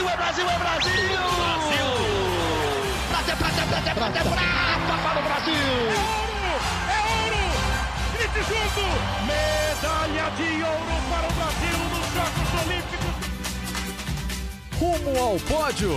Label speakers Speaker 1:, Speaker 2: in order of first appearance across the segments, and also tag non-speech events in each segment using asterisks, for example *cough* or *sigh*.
Speaker 1: Brasil, é Brasil, é Brasil! Brasil! Prata, prata, prata, prata, prata para o Brasil!
Speaker 2: É ouro! É ouro! Grite junto! Medalha de ouro para o Brasil nos Jogos Olímpicos!
Speaker 3: Rumo ao pódio!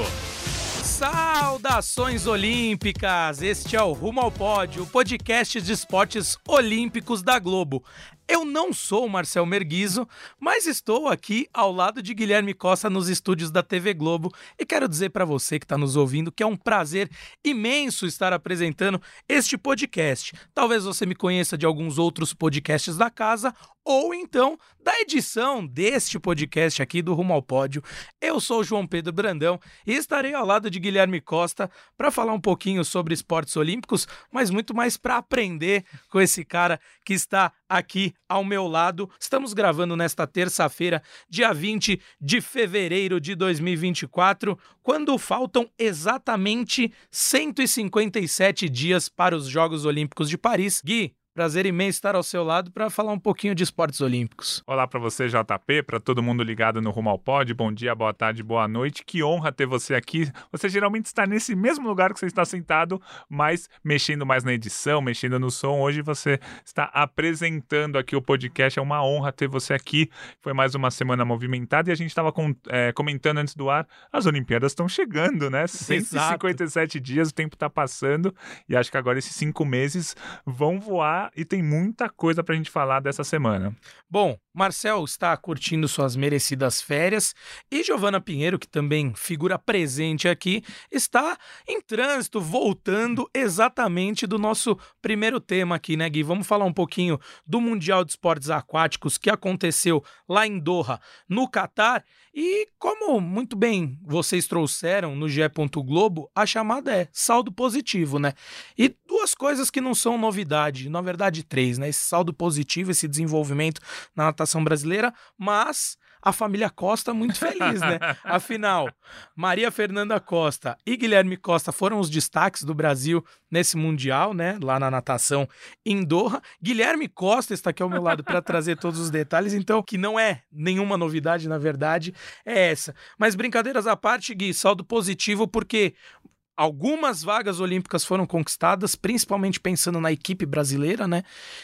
Speaker 3: Saudações olímpicas! Este é o Rumo ao Pódio, o podcast de esportes olímpicos da Globo. Eu não sou o Marcel Merguizo, mas estou aqui ao lado de Guilherme Costa nos estúdios da TV Globo e quero dizer para você que está nos ouvindo que é um prazer imenso estar apresentando este podcast. Talvez você me conheça de alguns outros podcasts da casa ou então da edição deste podcast aqui do Rumo ao Pódio. Eu sou João Pedro Brandão e estarei ao lado de Guilherme Costa para falar um pouquinho sobre esportes olímpicos, mas muito mais para aprender com esse cara que está aqui ao meu lado. Estamos gravando nesta terça-feira, dia 20 de fevereiro de 2024, quando faltam exatamente 157 dias para os Jogos Olímpicos de Paris. Gui, Prazer imenso estar ao seu lado para falar um pouquinho de esportes olímpicos.
Speaker 4: Olá para você, JP, para todo mundo ligado no Rumo ao Pod. Bom dia, boa tarde, boa noite. Que honra ter você aqui. Você geralmente está nesse mesmo lugar que você está sentado, mas mexendo mais na edição, mexendo no som. Hoje você está apresentando aqui o podcast. É uma honra ter você aqui. Foi mais uma semana movimentada e a gente estava com, é, comentando antes do ar. As Olimpíadas estão chegando, né? 157 *laughs* Exato. dias, o tempo está passando e acho que agora esses cinco meses vão voar e tem muita coisa para a gente falar dessa semana.
Speaker 3: Bom, Marcel está curtindo suas merecidas férias e Giovana Pinheiro, que também figura presente aqui, está em trânsito, voltando exatamente do nosso primeiro tema aqui, né, Gui? Vamos falar um pouquinho do Mundial de Esportes Aquáticos que aconteceu lá em Doha, no Catar. E como muito bem vocês trouxeram no GE. Globo, a chamada é saldo positivo, né? E duas coisas que não são novidade, na verdade três, né? Esse saldo positivo, esse desenvolvimento na natação brasileira, mas a família Costa muito feliz, né? *laughs* Afinal, Maria Fernanda Costa e Guilherme Costa foram os destaques do Brasil nesse Mundial, né? Lá na natação em Doha. Guilherme Costa está aqui ao meu lado para trazer todos os detalhes, então, que não é nenhuma novidade, na verdade, é essa. Mas brincadeiras à parte, Gui, saldo positivo, porque Algumas vagas olímpicas foram conquistadas, principalmente pensando na equipe brasileira, né?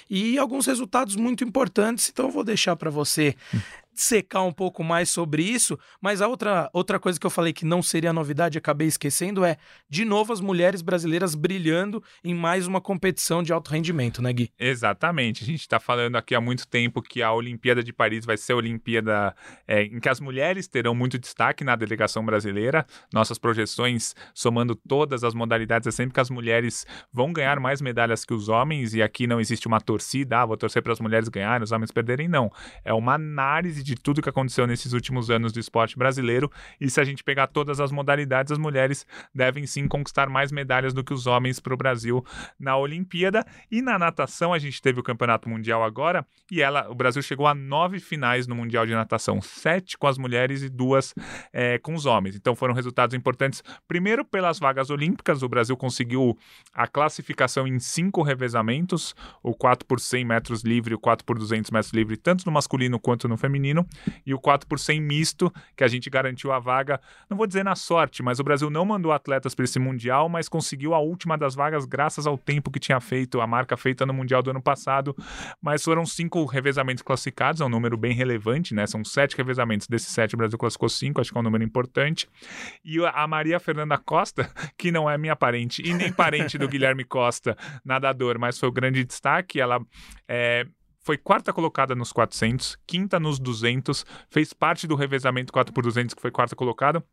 Speaker 3: E alguns resultados muito importantes. Então, eu vou deixar para você secar um pouco mais sobre isso, mas a outra, outra coisa que eu falei que não seria novidade, acabei esquecendo, é de novo as mulheres brasileiras brilhando em mais uma competição de alto rendimento, né, Gui?
Speaker 4: Exatamente. A gente está falando aqui há muito tempo que a Olimpíada de Paris vai ser a Olimpíada é, em que as mulheres terão muito destaque na delegação brasileira. Nossas projeções, somando todas as modalidades, é sempre que as mulheres vão ganhar mais medalhas que os homens, e aqui não existe uma torcida, ah, vou torcer para as mulheres ganharem, os homens perderem, não. É uma análise de de tudo que aconteceu nesses últimos anos do esporte brasileiro. E se a gente pegar todas as modalidades, as mulheres devem sim conquistar mais medalhas do que os homens para o Brasil na Olimpíada. E na natação, a gente teve o Campeonato Mundial agora e ela, o Brasil chegou a nove finais no Mundial de Natação: sete com as mulheres e duas é, com os homens. Então foram resultados importantes. Primeiro, pelas vagas olímpicas, o Brasil conseguiu a classificação em cinco revezamentos: o 4 por 100 metros livre, o 4 por 200 metros livre, tanto no masculino quanto no feminino feminino e o 4 por 100 misto, que a gente garantiu a vaga, não vou dizer na sorte, mas o Brasil não mandou atletas para esse Mundial, mas conseguiu a última das vagas graças ao tempo que tinha feito, a marca feita no Mundial do ano passado. Mas foram cinco revezamentos classificados, é um número bem relevante, né? São sete revezamentos, desses sete o Brasil classificou cinco, acho que é um número importante. E a Maria Fernanda Costa, *laughs* que não é minha parente e nem parente do Guilherme Costa, *laughs* nadador, mas foi o grande destaque, ela é, foi quarta colocada nos 400, quinta nos 200, fez parte do revezamento 4x200 que foi quarta colocada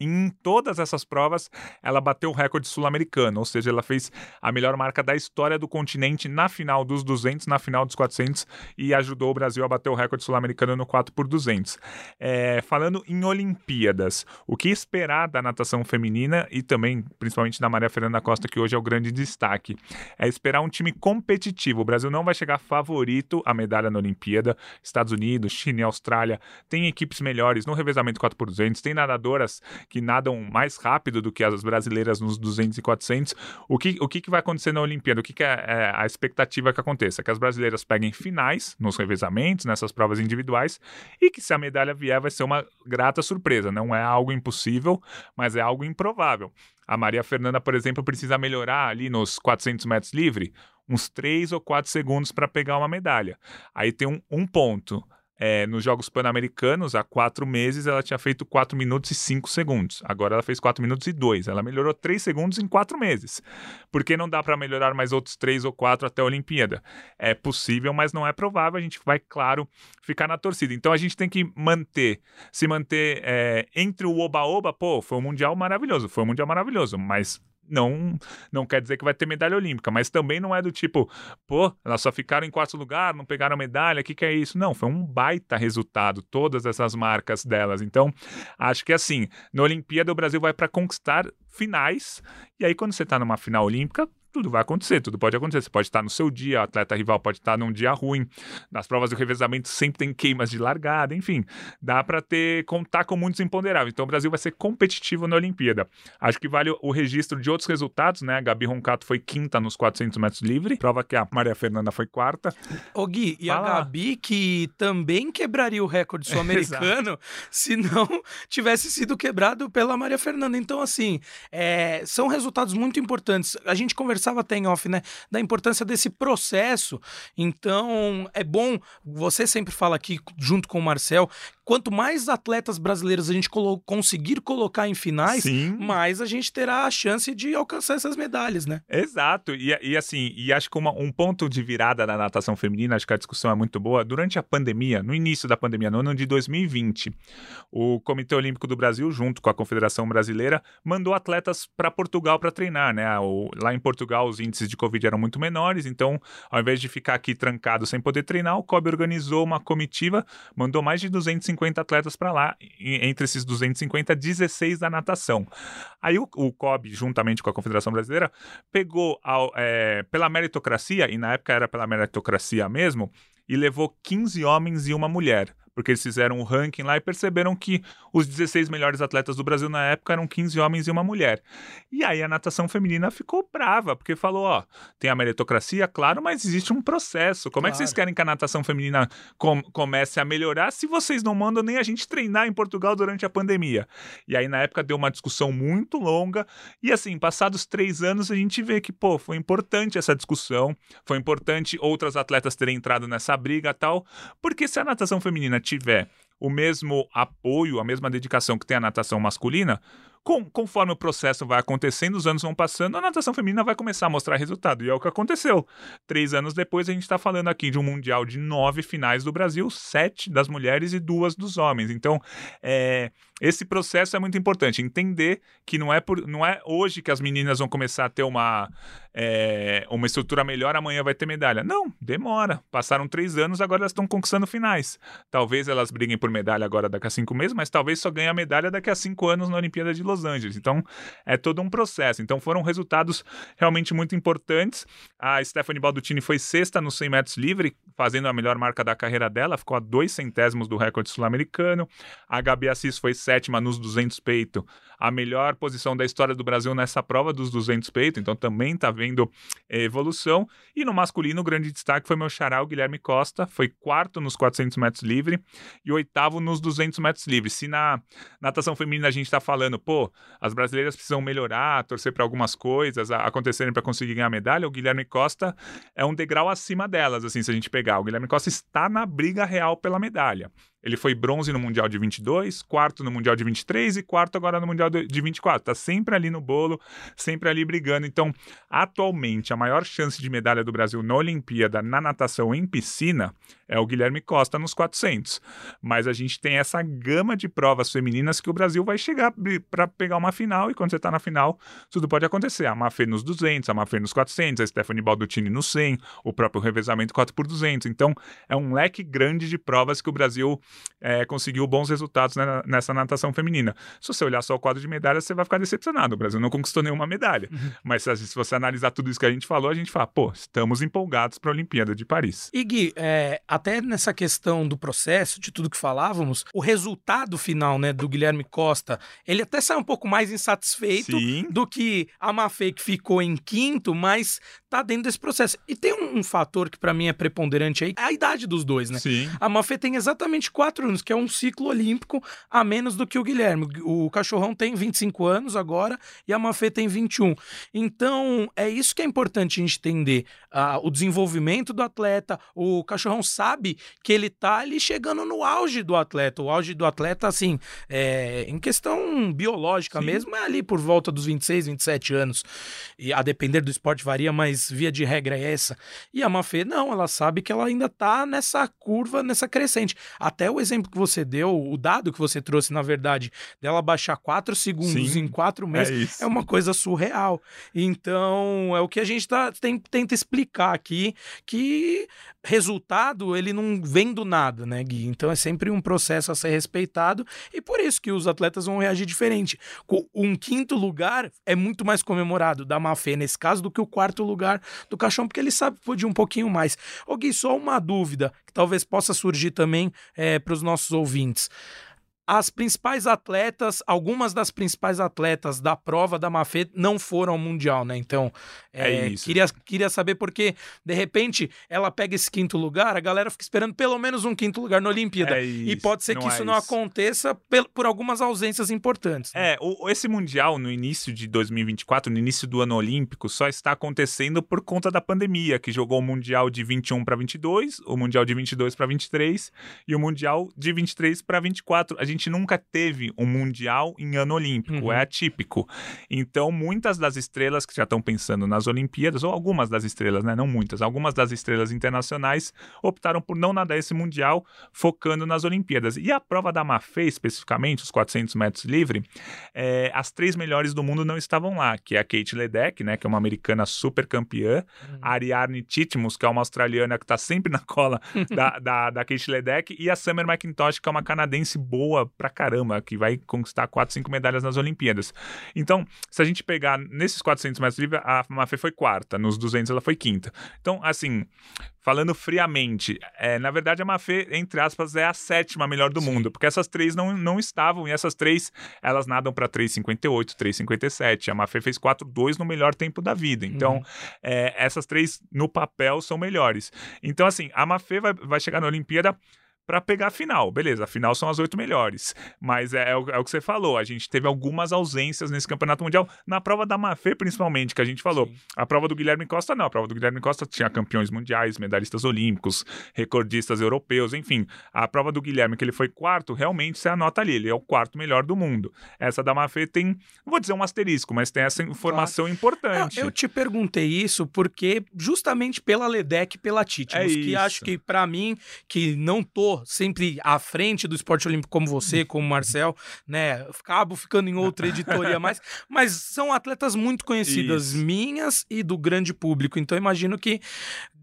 Speaker 4: em todas essas provas, ela bateu o recorde sul-americano, ou seja, ela fez a melhor marca da história do continente na final dos 200, na final dos 400 e ajudou o Brasil a bater o recorde sul-americano no 4 por 200. É, falando em Olimpíadas, o que esperar da natação feminina e também, principalmente da Maria Fernanda Costa, que hoje é o grande destaque, é esperar um time competitivo. O Brasil não vai chegar favorito à medalha na Olimpíada. Estados Unidos, China e Austrália têm equipes melhores no revezamento 4 por 200, tem nadadoras que nadam mais rápido do que as brasileiras nos 200 e 400. O que, o que, que vai acontecer na Olimpíada? O que, que é, é a expectativa que aconteça? Que as brasileiras peguem finais nos revezamentos, nessas provas individuais, e que se a medalha vier vai ser uma grata surpresa. Não é algo impossível, mas é algo improvável. A Maria Fernanda, por exemplo, precisa melhorar ali nos 400 metros livre uns 3 ou 4 segundos para pegar uma medalha. Aí tem um, um ponto é, nos Jogos Pan-Americanos, há quatro meses, ela tinha feito 4 minutos e 5 segundos. Agora ela fez 4 minutos e 2. Ela melhorou 3 segundos em 4 meses. Por que não dá para melhorar mais outros 3 ou 4 até a Olimpíada? É possível, mas não é provável. A gente vai, claro, ficar na torcida. Então a gente tem que manter, se manter é, entre o oba-oba. Pô, foi um Mundial maravilhoso, foi um Mundial maravilhoso, mas não não quer dizer que vai ter medalha olímpica, mas também não é do tipo, pô, elas só ficaram em quarto lugar, não pegaram medalha, o que, que é isso? Não, foi um baita resultado, todas essas marcas delas. Então, acho que assim, na Olimpíada o Brasil vai para conquistar finais, e aí quando você está numa final olímpica, tudo vai acontecer, tudo pode acontecer. Você pode estar no seu dia, o atleta rival pode estar num dia ruim. Nas provas do revezamento sempre tem queimas de largada, enfim, dá para ter contar com muitos imponderáveis. Então o Brasil vai ser competitivo na Olimpíada. Acho que vale o registro de outros resultados, né? A Gabi Roncato foi quinta nos 400 metros livre, prova que a Maria Fernanda foi quarta.
Speaker 3: Ô Gui, e Fala. a Gabi que também quebraria o recorde sul-americano *laughs* se não tivesse sido quebrado pela Maria Fernanda. Então assim, é, são resultados muito importantes. A gente conversou conversava até em off, né? Da importância desse processo. Então, é bom, você sempre fala aqui, junto com o Marcel, quanto mais atletas brasileiros a gente colo conseguir colocar em finais, Sim. mais a gente terá a chance de alcançar essas medalhas, né?
Speaker 4: Exato. E, e assim, e acho que uma, um ponto de virada na natação feminina, acho que a discussão é muito boa. Durante a pandemia, no início da pandemia, no ano de 2020, o Comitê Olímpico do Brasil, junto com a Confederação Brasileira, mandou atletas para Portugal para treinar, né? O, lá em Portugal os índices de Covid eram muito menores, então, ao invés de ficar aqui trancado sem poder treinar, o COB organizou uma comitiva, mandou mais de 250 250 atletas para lá, entre esses 250, 16 da natação. Aí o, o COB, juntamente com a Confederação Brasileira, pegou ao, é, pela meritocracia, e na época era pela meritocracia mesmo, e levou 15 homens e uma mulher porque eles fizeram um ranking lá e perceberam que os 16 melhores atletas do Brasil na época eram 15 homens e uma mulher. E aí a natação feminina ficou brava, porque falou: ó, tem a meritocracia, claro, mas existe um processo. Como claro. é que vocês querem que a natação feminina com comece a melhorar se vocês não mandam nem a gente treinar em Portugal durante a pandemia? E aí na época deu uma discussão muito longa, e assim, passados três anos, a gente vê que, pô, foi importante essa discussão, foi importante outras atletas terem entrado nessa briga tal, porque se a natação feminina tiver o mesmo apoio, a mesma dedicação que tem a natação masculina, com, conforme o processo vai acontecendo, os anos vão passando, a natação feminina vai começar a mostrar resultado. E é o que aconteceu. Três anos depois, a gente está falando aqui de um Mundial de nove finais do Brasil, sete das mulheres e duas dos homens. Então, é, esse processo é muito importante. Entender que não é, por, não é hoje que as meninas vão começar a ter uma, é, uma estrutura melhor, amanhã vai ter medalha. Não, demora. Passaram três anos, agora elas estão conquistando finais. Talvez elas briguem por medalha agora daqui a cinco meses, mas talvez só ganhem a medalha daqui a cinco anos na Olimpíada de Los Los Angeles. Então, é todo um processo. Então, foram resultados realmente muito importantes. A Stephanie Baldutini foi sexta no 100 metros livre, fazendo a melhor marca da carreira dela, ficou a dois centésimos do recorde sul-americano. A Gabi Assis foi sétima nos 200 peito, a melhor posição da história do Brasil nessa prova dos 200 peito, então também está vendo evolução. E no masculino, o grande destaque foi meu xará, o Guilherme Costa, foi quarto nos 400 metros livre e oitavo nos 200 metros livre. Se na natação feminina a gente está falando, pô, as brasileiras precisam melhorar, torcer para algumas coisas acontecerem para conseguir ganhar medalha, o Guilherme Costa é um degrau acima delas, assim, se a gente pegar. O Guilherme Costa está na briga real pela medalha. Ele foi bronze no Mundial de 22, quarto no Mundial de 23 e quarto agora no Mundial de 24. Tá sempre ali no bolo, sempre ali brigando. Então, atualmente, a maior chance de medalha do Brasil na Olimpíada, na natação em piscina, é o Guilherme Costa nos 400. Mas a gente tem essa gama de provas femininas que o Brasil vai chegar para pegar uma final e quando você tá na final, tudo pode acontecer. A Mafê nos 200, a Mafê nos 400, a Stephanie Baldutini no 100, o próprio revezamento 4 por 200. Então, é um leque grande de provas que o Brasil é, conseguiu bons resultados né, nessa natação feminina. Se você olhar só o quadro de medalhas, você vai ficar decepcionado. O Brasil não conquistou nenhuma medalha. Uhum. Mas se, se, você analisar tudo isso que a gente falou, a gente fala, pô, estamos empolgados para a Olimpíada de Paris.
Speaker 3: E Gui, é, até nessa questão do processo, de tudo que falávamos, o resultado final, né, do Guilherme Costa, ele até sai um pouco mais insatisfeito
Speaker 4: Sim.
Speaker 3: do que a Mafê que ficou em quinto, mas tá dentro desse processo. E tem um, um fator que para mim é preponderante aí, é a idade dos dois, né?
Speaker 4: Sim.
Speaker 3: A Mafê tem exatamente quatro anos, que é um ciclo olímpico a menos do que o Guilherme. O Cachorrão tem 25 anos agora e a Mafê tem 21. Então, é isso que é importante a gente entender. Ah, o desenvolvimento do atleta, o Cachorrão sabe que ele tá ali chegando no auge do atleta. O auge do atleta, assim, é, em questão biológica
Speaker 4: Sim.
Speaker 3: mesmo, é ali por volta dos 26, 27 anos. E a depender do esporte varia, mas via de regra é essa. E a Mafê, não, ela sabe que ela ainda tá nessa curva, nessa crescente. Até o exemplo que você deu, o dado que você trouxe, na verdade, dela baixar 4 segundos
Speaker 4: Sim,
Speaker 3: em 4
Speaker 4: É
Speaker 3: meses,
Speaker 4: isso.
Speaker 3: é uma coisa surreal. Então, é o que a gente tá, tem- tenta explicar aqui, que resultado ele não vem do nada, né, Gui? Então é sempre um processo a ser respeitado e por isso que os atletas vão reagir diferente. Um quinto lugar é muito mais comemorado da Mafê nesse caso do que o quarto lugar do Caixão, porque ele sabe ir um pouquinho mais. Ô Gui, só uma dúvida que talvez possa surgir também para os nossos ouvintes. As principais atletas, algumas das principais atletas da prova da Mafê não foram ao Mundial, né? Então,
Speaker 4: É
Speaker 3: é,
Speaker 4: isso.
Speaker 3: Queria, queria saber porque, de repente, ela pega esse quinto lugar, a galera fica esperando pelo menos um quinto lugar na Olimpíada.
Speaker 4: É
Speaker 3: e pode ser que
Speaker 4: não
Speaker 3: isso
Speaker 4: é
Speaker 3: não
Speaker 4: isso.
Speaker 3: aconteça pel- por algumas ausências importantes. né?
Speaker 4: É, o- esse Mundial no início de 2024, no início do ano olímpico, só está acontecendo por conta da pandemia, que jogou o Mundial de 21 para 22, o Mundial de 22 para 23 e o Mundial de 23 para 24. A gente nunca teve um Mundial em ano olímpico,
Speaker 3: Uhum.
Speaker 4: é atípico. Então, muitas das estrelas que já estão pensando nas Olimpíadas, ou algumas das estrelas, né, não muitas, algumas das estrelas internacionais optaram por não nadar esse Mundial, focando nas Olimpíadas. E a prova da Mafê, especificamente, os 400 metros livre, é, as três melhores do mundo não estavam lá, que é a Kate Ledeck, né, que é uma americana super campeã, a Ariarne Titmus, que é uma australiana que está sempre na cola *laughs* da, da, da Kate Ledeck, e a Summer McIntosh, que é uma canadense boa pra caramba, que vai conquistar 4, 5 medalhas nas Olimpíadas. Então, se a gente pegar nesses 400 metros livre, a Mafê foi quarta, nos 200 ela foi quinta. Então, assim, falando friamente, é, na verdade a Mafê, entre aspas, é a sétima melhor do mundo, porque essas três não, não estavam, e essas três, elas nadam para 3,58, 3,57. A Mafê fez 4,2 no melhor tempo da vida. Então,
Speaker 3: Uhum.
Speaker 4: é, essas três no papel são melhores. Então, assim, a Mafê vai, vai chegar na Olimpíada para pegar a final. Beleza, a final são as oito melhores. Mas é, é o, é o que você falou. A gente teve algumas ausências nesse campeonato mundial. Na prova da Mafê, principalmente, que a gente falou.
Speaker 3: Sim.
Speaker 4: A prova do Guilherme Costa, não. A prova do Guilherme Costa tinha campeões mundiais, medalhistas olímpicos, recordistas europeus, enfim. A prova do Guilherme, que ele foi quarto, realmente você anota ali. Ele é o quarto melhor do mundo. Essa da Mafê tem, não vou dizer um asterisco, mas tem essa informação importante.
Speaker 3: Eu, eu te perguntei isso porque justamente pela Ledeck e pela Titmus,
Speaker 4: É
Speaker 3: que
Speaker 4: isso.
Speaker 3: acho que pra mim, que não tô sempre à frente do esporte olímpico como você, como o Marcel, né, acabo ficando em outra editoria *laughs* mais, mas são atletas muito conhecidas
Speaker 4: Isso.
Speaker 3: minhas e do grande público, então imagino que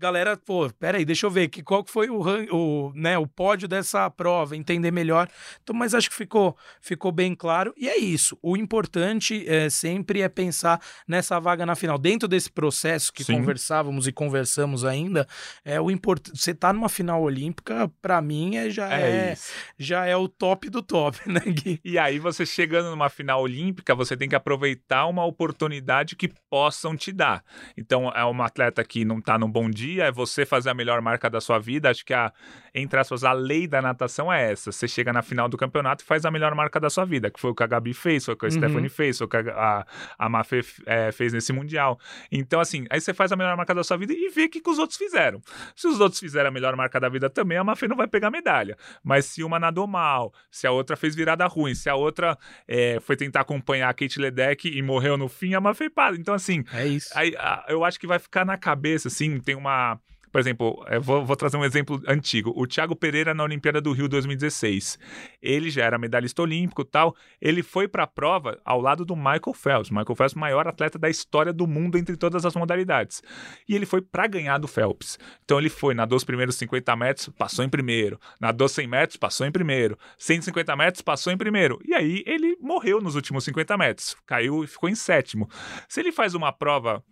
Speaker 3: galera, pô, peraí, deixa eu ver que qual que foi o, o, né, o pódio dessa prova, entender melhor. Então, mas acho que ficou, ficou bem claro. E é isso. O importante é, sempre é pensar nessa vaga na final. Dentro desse processo que
Speaker 4: Sim.
Speaker 3: conversávamos e conversamos ainda, é o importante. Você tá numa final olímpica, para mim, já, é,
Speaker 4: É
Speaker 3: já é o top do top, né, Gui?
Speaker 4: E aí, você chegando numa final olímpica, você tem que aproveitar uma oportunidade que possam te dar. Então, é uma atleta que não tá num bom dia, é você fazer a melhor marca da sua vida. Acho que a, entre aspas, a lei da natação é essa. Você chega na final do campeonato e faz a melhor marca da sua vida, que foi o que a Gabi fez, foi o que a
Speaker 3: Uhum.
Speaker 4: Stephanie fez, foi o que a, a, a Mafê é, fez nesse Mundial. Então, assim, aí você faz a melhor marca da sua vida e vê o que, que os outros fizeram. Se os outros fizeram a melhor marca da vida também, a Mafê não vai pegar medalha. Mas se uma nadou mal, se a outra fez virada ruim, se a outra é, foi tentar acompanhar a Kate Ledeck e morreu no fim, a Mafê para. Então, assim,
Speaker 3: É isso.
Speaker 4: aí, a- eu acho que vai ficar na cabeça, assim, tem uma. Por exemplo, eu vou, vou trazer um exemplo antigo. O Thiago Pereira na Olimpíada do Rio 2016. Ele já era medalhista olímpico tal. Ele foi para a prova ao lado do Michael Phelps. Michael Phelps, maior atleta da história do mundo entre todas as modalidades. E ele foi para ganhar do Phelps. Então ele foi, nadou os primeiros 50 metros, passou em primeiro. Nadou 100 metros, passou em primeiro. 150 metros, passou em primeiro. E aí ele morreu nos últimos 50 metros. Caiu e ficou em sétimo. Se ele faz uma prova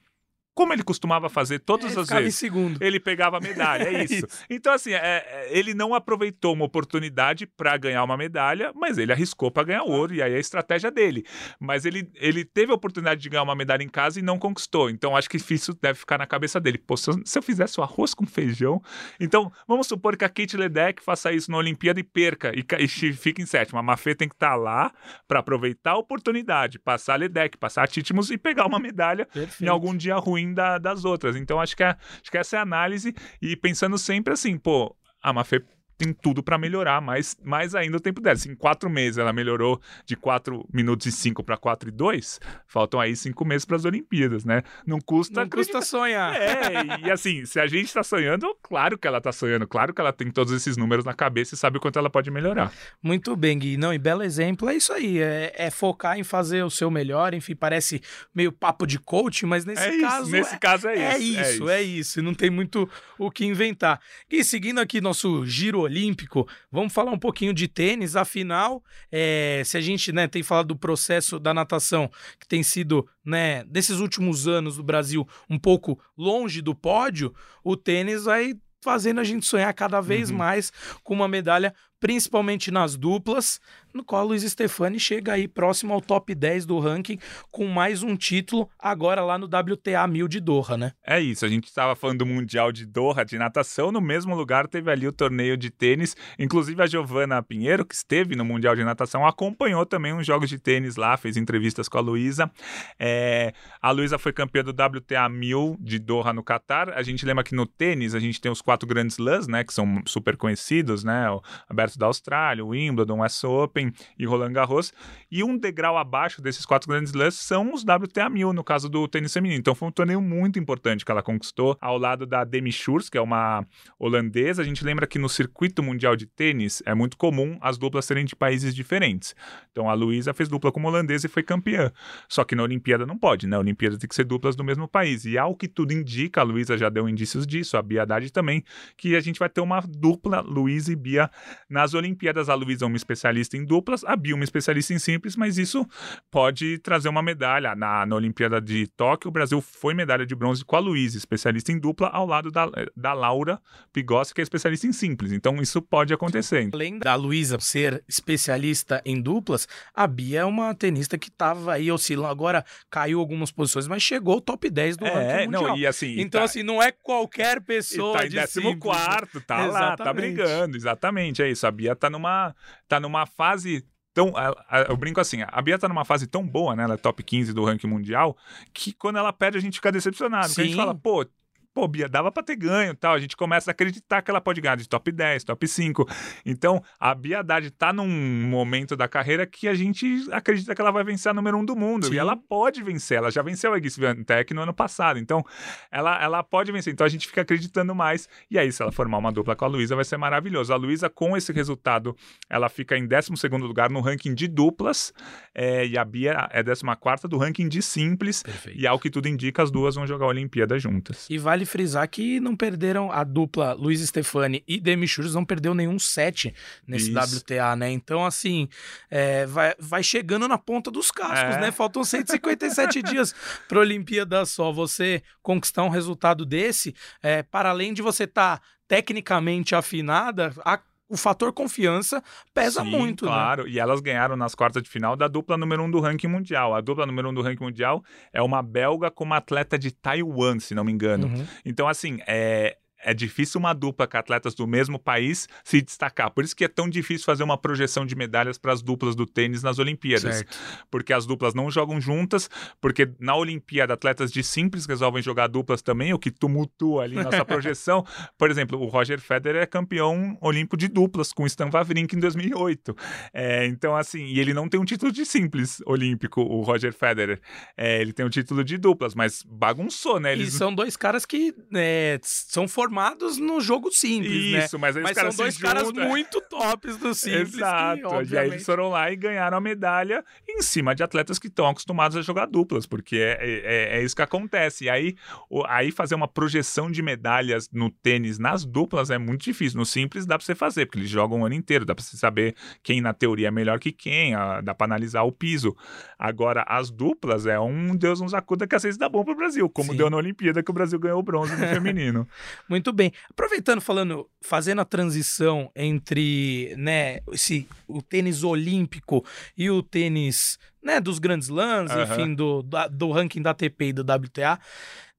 Speaker 4: como ele costumava fazer todas
Speaker 3: Ele
Speaker 4: as
Speaker 3: ficava em
Speaker 4: vezes.
Speaker 3: segundo.
Speaker 4: Ele pegava a medalha, *laughs* é isso.
Speaker 3: Isso.
Speaker 4: Então, assim, é- é, ele não aproveitou uma oportunidade para ganhar uma medalha, mas ele arriscou para ganhar ouro, e aí é a estratégia dele. Mas ele, ele teve a oportunidade de ganhar uma medalha em casa e não conquistou. Então, acho que isso deve ficar na cabeça dele. Pô, se eu, se eu fizesse o arroz com feijão. Então, vamos supor que a Kate Ledeck faça isso na Olimpíada e perca, e, e fica em sétimo. A Mafê tem que estar lá para aproveitar a oportunidade, passar a Ledeck, passar a e pegar uma medalha
Speaker 3: Perfeito.
Speaker 4: em algum dia ruim da- das outras. Então acho que, é- acho que essa é a análise e pensando sempre assim, pô, a Mafê tem tudo para melhorar, mais, mais ainda o tempo dela. Se em quatro meses ela melhorou de 4 minutos e 5 para 4 e 2, faltam aí cinco meses para as Olimpíadas, né? Não custa
Speaker 3: Não custa sonhar.
Speaker 4: é, e assim, se a gente tá sonhando, claro que ela tá sonhando, claro que ela tem todos esses números na cabeça e sabe o quanto ela pode melhorar.
Speaker 3: Muito bem, Gui. Não, e belo exemplo é isso aí. É, é focar em fazer o seu melhor. Enfim, parece meio papo de coach, mas nesse
Speaker 4: é
Speaker 3: caso.
Speaker 4: isso, nesse
Speaker 3: é,
Speaker 4: caso é,
Speaker 3: é
Speaker 4: isso.
Speaker 3: isso, é isso. E Não tem muito o que inventar. E seguindo aqui nosso giro olímpico, vamos falar um pouquinho de tênis. Afinal, é, se a gente né, tem falado do processo da natação, que tem sido, né, desses últimos anos do Brasil, um pouco longe do pódio, o tênis vai fazendo a gente sonhar cada vez
Speaker 4: Uhum.
Speaker 3: mais com uma medalha, principalmente nas duplas, no qual o Luiz Stefani chega aí próximo ao top 10 do ranking, com mais um título, agora lá no WTA 1000 de Doha, né?
Speaker 4: É isso, a gente estava falando do Mundial de Doha de natação, no mesmo lugar teve ali o torneio de tênis, inclusive a Giovana Pinheiro, que esteve no Mundial de Natação, acompanhou também uns jogos de tênis lá, fez entrevistas com a Luísa. É, a Luísa foi campeã do WTA 1000 de Doha no Catar. A gente lembra que no tênis a gente tem os quatro grandes slams, né, que são super conhecidos, né, o Aberto da Austrália, o Wimbledon, o US Open e Roland Garros. E um degrau abaixo desses quatro grandes slams são os WTA 1000, no caso do tênis feminino. Então foi um torneio muito importante que ela conquistou ao lado da Demi Schuurs, que é uma holandesa. A gente lembra que no circuito mundial de tênis é muito comum as duplas serem de países diferentes. Então a Luísa fez dupla como holandesa e foi campeã. Só que na Olimpíada não pode, né? A Olimpíada tem que ser duplas do mesmo país. E ao que tudo indica, a Luísa já deu indícios disso, a Bia Haddad também, que a gente vai ter uma dupla Luísa e Bia nas Olimpíadas. A Luísa é uma especialista em duplas, a Bia uma especialista em simples, mas isso pode trazer uma medalha. Na, na Olimpíada de Tóquio, o Brasil foi medalha de bronze com a Luísa, especialista em dupla, ao lado da, da Laura Pigossi, que é especialista em simples. Então isso pode acontecer.
Speaker 3: Além da Luísa ser especialista em duplas, a Bia é uma tenista que estava aí oscilando, agora caiu algumas posições, mas chegou ao top 10 do
Speaker 4: É,
Speaker 3: ranking mundial.
Speaker 4: não, e assim.
Speaker 3: Então,
Speaker 4: tá-
Speaker 3: assim, não é qualquer
Speaker 4: E
Speaker 3: pessoa
Speaker 4: tá em
Speaker 3: de
Speaker 4: 14
Speaker 3: simples, né?
Speaker 4: quarto, tá lá, tá
Speaker 3: Exatamente.
Speaker 4: brigando, exatamente, é isso. A Bia tá numa, tá numa fase tão, a- a- eu brinco assim, a Bia tá numa fase tão boa, né, ela é top 15 do ranking mundial, que quando ela perde a gente fica decepcionado, porque a gente
Speaker 3: Sim.
Speaker 4: fala, pô, Pô, Bia, dava pra ter ganho e tal. A gente começa a acreditar que ela pode ganhar de top 10, top 5. Então, a Bia Haddad tá num momento da carreira que a gente acredita que ela vai vencer a número um do mundo.
Speaker 3: Sim.
Speaker 4: E ela pode vencer. Ela já venceu a Gui Swiatek no ano passado. Então, ela, ela pode vencer. Então, a gente fica acreditando mais. E aí, se ela formar uma dupla com a Luísa, vai ser maravilhoso. A Luísa, com esse resultado, ela fica em 12 lugar no ranking de duplas. é, e a Bia é 14 do ranking de simples.
Speaker 3: Perfeito.
Speaker 4: E ao que tudo indica, as duas vão jogar a Olimpíada juntas.
Speaker 3: E vale frisar que não perderam a dupla Luiz Stefani e Demi Schuurs não perdeu nenhum set nesse
Speaker 4: Isso.
Speaker 3: WTA, né? Então, assim, é, vai, vai chegando na ponta dos cascos,
Speaker 4: É.
Speaker 3: né? Faltam 157 *laughs* dias para a Olimpíada só. Você conquistar um resultado desse, é, para além de você estar tecnicamente afinada, a- o fator confiança pesa
Speaker 4: Sim,
Speaker 3: muito, né?
Speaker 4: claro. E elas ganharam nas quartas de final da dupla número um do ranking mundial. A dupla número um do ranking mundial é uma belga com uma atleta de Taiwan, se não me engano.
Speaker 3: Uhum.
Speaker 4: Então, assim, é. É difícil uma dupla com atletas do mesmo país se destacar. Por isso que é tão difícil fazer uma projeção de medalhas para as duplas do tênis nas Olimpíadas.
Speaker 3: Certo.
Speaker 4: Porque as duplas não jogam juntas, porque na Olimpíada atletas de simples resolvem jogar duplas também, o que tumultua ali nossa *laughs* projeção. Por exemplo, o Roger Federer é campeão olímpico de duplas com Stan Wawrinka em 2008. É, então, assim, e ele não tem um título de simples olímpico, o Roger Federer. É, ele tem um título de duplas, mas bagunçou, né?
Speaker 3: E
Speaker 4: Eles
Speaker 3: são dois caras que é, são formados formados no jogo simples, né?
Speaker 4: Isso, mas aí
Speaker 3: Mas são dois caras muito tops do simples.
Speaker 4: Exato.
Speaker 3: Que,
Speaker 4: e aí eles
Speaker 3: obviamente,
Speaker 4: foram lá e ganharam a medalha em cima de atletas que estão acostumados a jogar duplas, porque é, é, é isso que acontece. E aí, o- aí fazer uma projeção de medalhas no tênis nas duplas é muito difícil. No simples dá pra você fazer, porque eles jogam o ano inteiro, dá pra você saber quem na teoria é melhor que quem, ah, dá pra analisar o piso. Agora, as duplas é um Deus nos acuda que às vezes dá bom pro Brasil, como
Speaker 3: Sim.
Speaker 4: deu na Olimpíada que o Brasil ganhou o bronze no *laughs* feminino.
Speaker 3: Muito bem. Aproveitando, falando, fazendo a transição entre, né, esse, o tênis olímpico e o tênis, né, dos grandes lãs,
Speaker 4: Aham.
Speaker 3: enfim, do, da- do ranking da ATP e do WTA.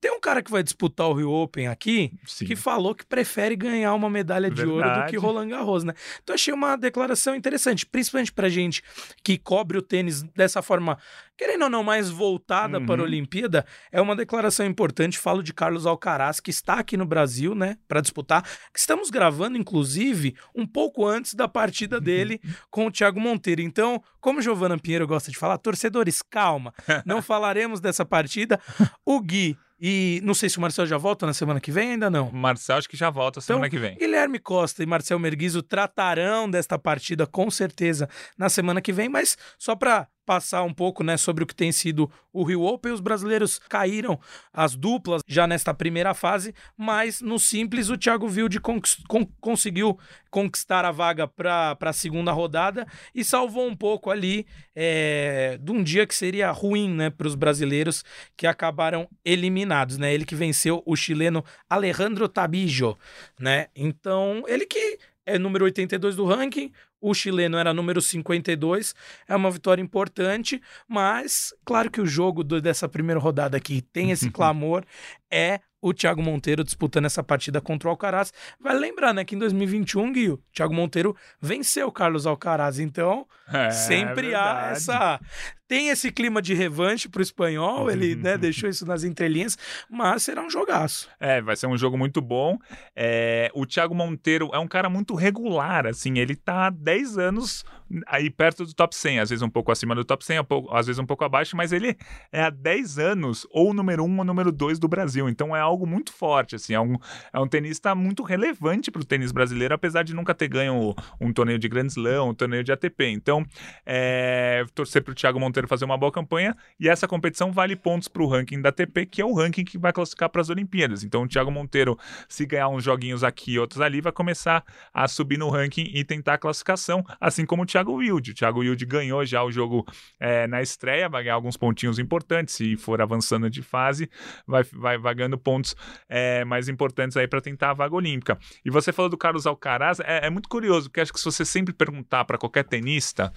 Speaker 3: Tem um cara que vai disputar o Rio Open aqui
Speaker 4: Sim.
Speaker 3: que falou que prefere ganhar uma medalha de ouro do
Speaker 4: Verdade.
Speaker 3: que Roland Garros, né? Então achei uma declaração interessante, principalmente pra gente que cobre o tênis dessa forma, querendo ou não, mais voltada
Speaker 4: Uhum.
Speaker 3: para a Olimpíada, é uma declaração importante. Falo de Carlos Alcaraz, que está aqui no Brasil, né, para disputar. Estamos gravando, inclusive, um pouco antes da partida dele com o Thiago Monteiro. Então, como Giovana Pinheiro gosta de falar, torcedores, calma, *laughs* não falaremos dessa partida. O Gui e não sei se o Marcel já volta na semana que vem, ainda não.
Speaker 4: Marcel acho que já volta semana que vem.
Speaker 3: Guilherme Costa e Marcel Merguizo tratarão desta partida com certeza na semana que vem, mas só para passar um pouco, né, sobre o que tem sido o Rio Open, os brasileiros caíram as duplas já nesta primeira fase, mas no simples o Thiago Wilde conquist- con- conseguiu conquistar a vaga para a segunda rodada e salvou um pouco ali é, de um dia que seria ruim, né, para os brasileiros que acabaram eliminados, né? Ele que venceu o chileno Alejandro Tabijo, né? Então, ele que é número 82 do ranking, o chileno era número 52, é uma vitória importante, mas claro que o jogo do- dessa primeira rodada aqui tem esse *laughs* clamor, é o Thiago Monteiro disputando essa partida contra o Alcaraz. Vai lembrar, né, que em 2021, Gui, o Thiago Monteiro venceu o Carlos Alcaraz, então
Speaker 4: É,
Speaker 3: sempre há
Speaker 4: verdade.
Speaker 3: essa tem esse clima de revanche pro espanhol, ele *laughs* né, deixou isso nas entrelinhas, mas será um jogaço.
Speaker 4: É, vai ser um jogo muito bom. É, o Thiago Monteiro é um cara muito regular, assim, ele tá há 10 anos aí perto do top 100, às vezes um pouco acima do top 100, um pouco- às vezes um pouco abaixo, mas ele é há 10 anos ou o número 1 ou número 2 do Brasil, então é algo muito forte, assim, é um, é um tenista muito relevante pro tênis brasileiro, apesar de nunca ter ganho um torneio de Grand Slam, um torneio de ATP. Então, é, torcer pro Thiago Monteiro fazer uma boa campanha e essa competição vale pontos pro ranking da ATP, que é o ranking que vai classificar para as Olimpíadas. Então, o Thiago Monteiro, se ganhar uns joguinhos aqui e outros ali, vai começar a subir no ranking e tentar a classificação, assim como o Thiago Wilde. O Thiago Wilde ganhou já o jogo é, na estreia, vai ganhar alguns pontinhos importantes, se for avançando de fase, vai, vai, vai ganhando pontos é, mais importantes aí para tentar a vaga olímpica. E você falou do Carlos Alcaraz, é, é muito curioso, porque acho que se você sempre perguntar para qualquer tenista,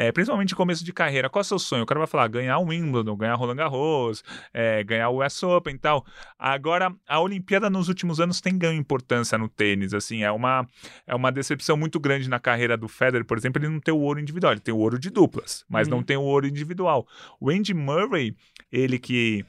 Speaker 4: é, principalmente começo de carreira, qual é o seu sonho? O cara vai falar ganhar o Wimbledon, ganhar Roland Garros, é, ganhar o US Open e tal. Agora, a Olimpíada nos últimos anos tem ganho importância no tênis, assim, é uma, é uma decepção muito grande na carreira do Federer, por exemplo, ele não tem o ouro individual, ele tem o ouro de duplas, mas
Speaker 3: Uhum.
Speaker 4: não tem o ouro individual. O Andy Murray, ele que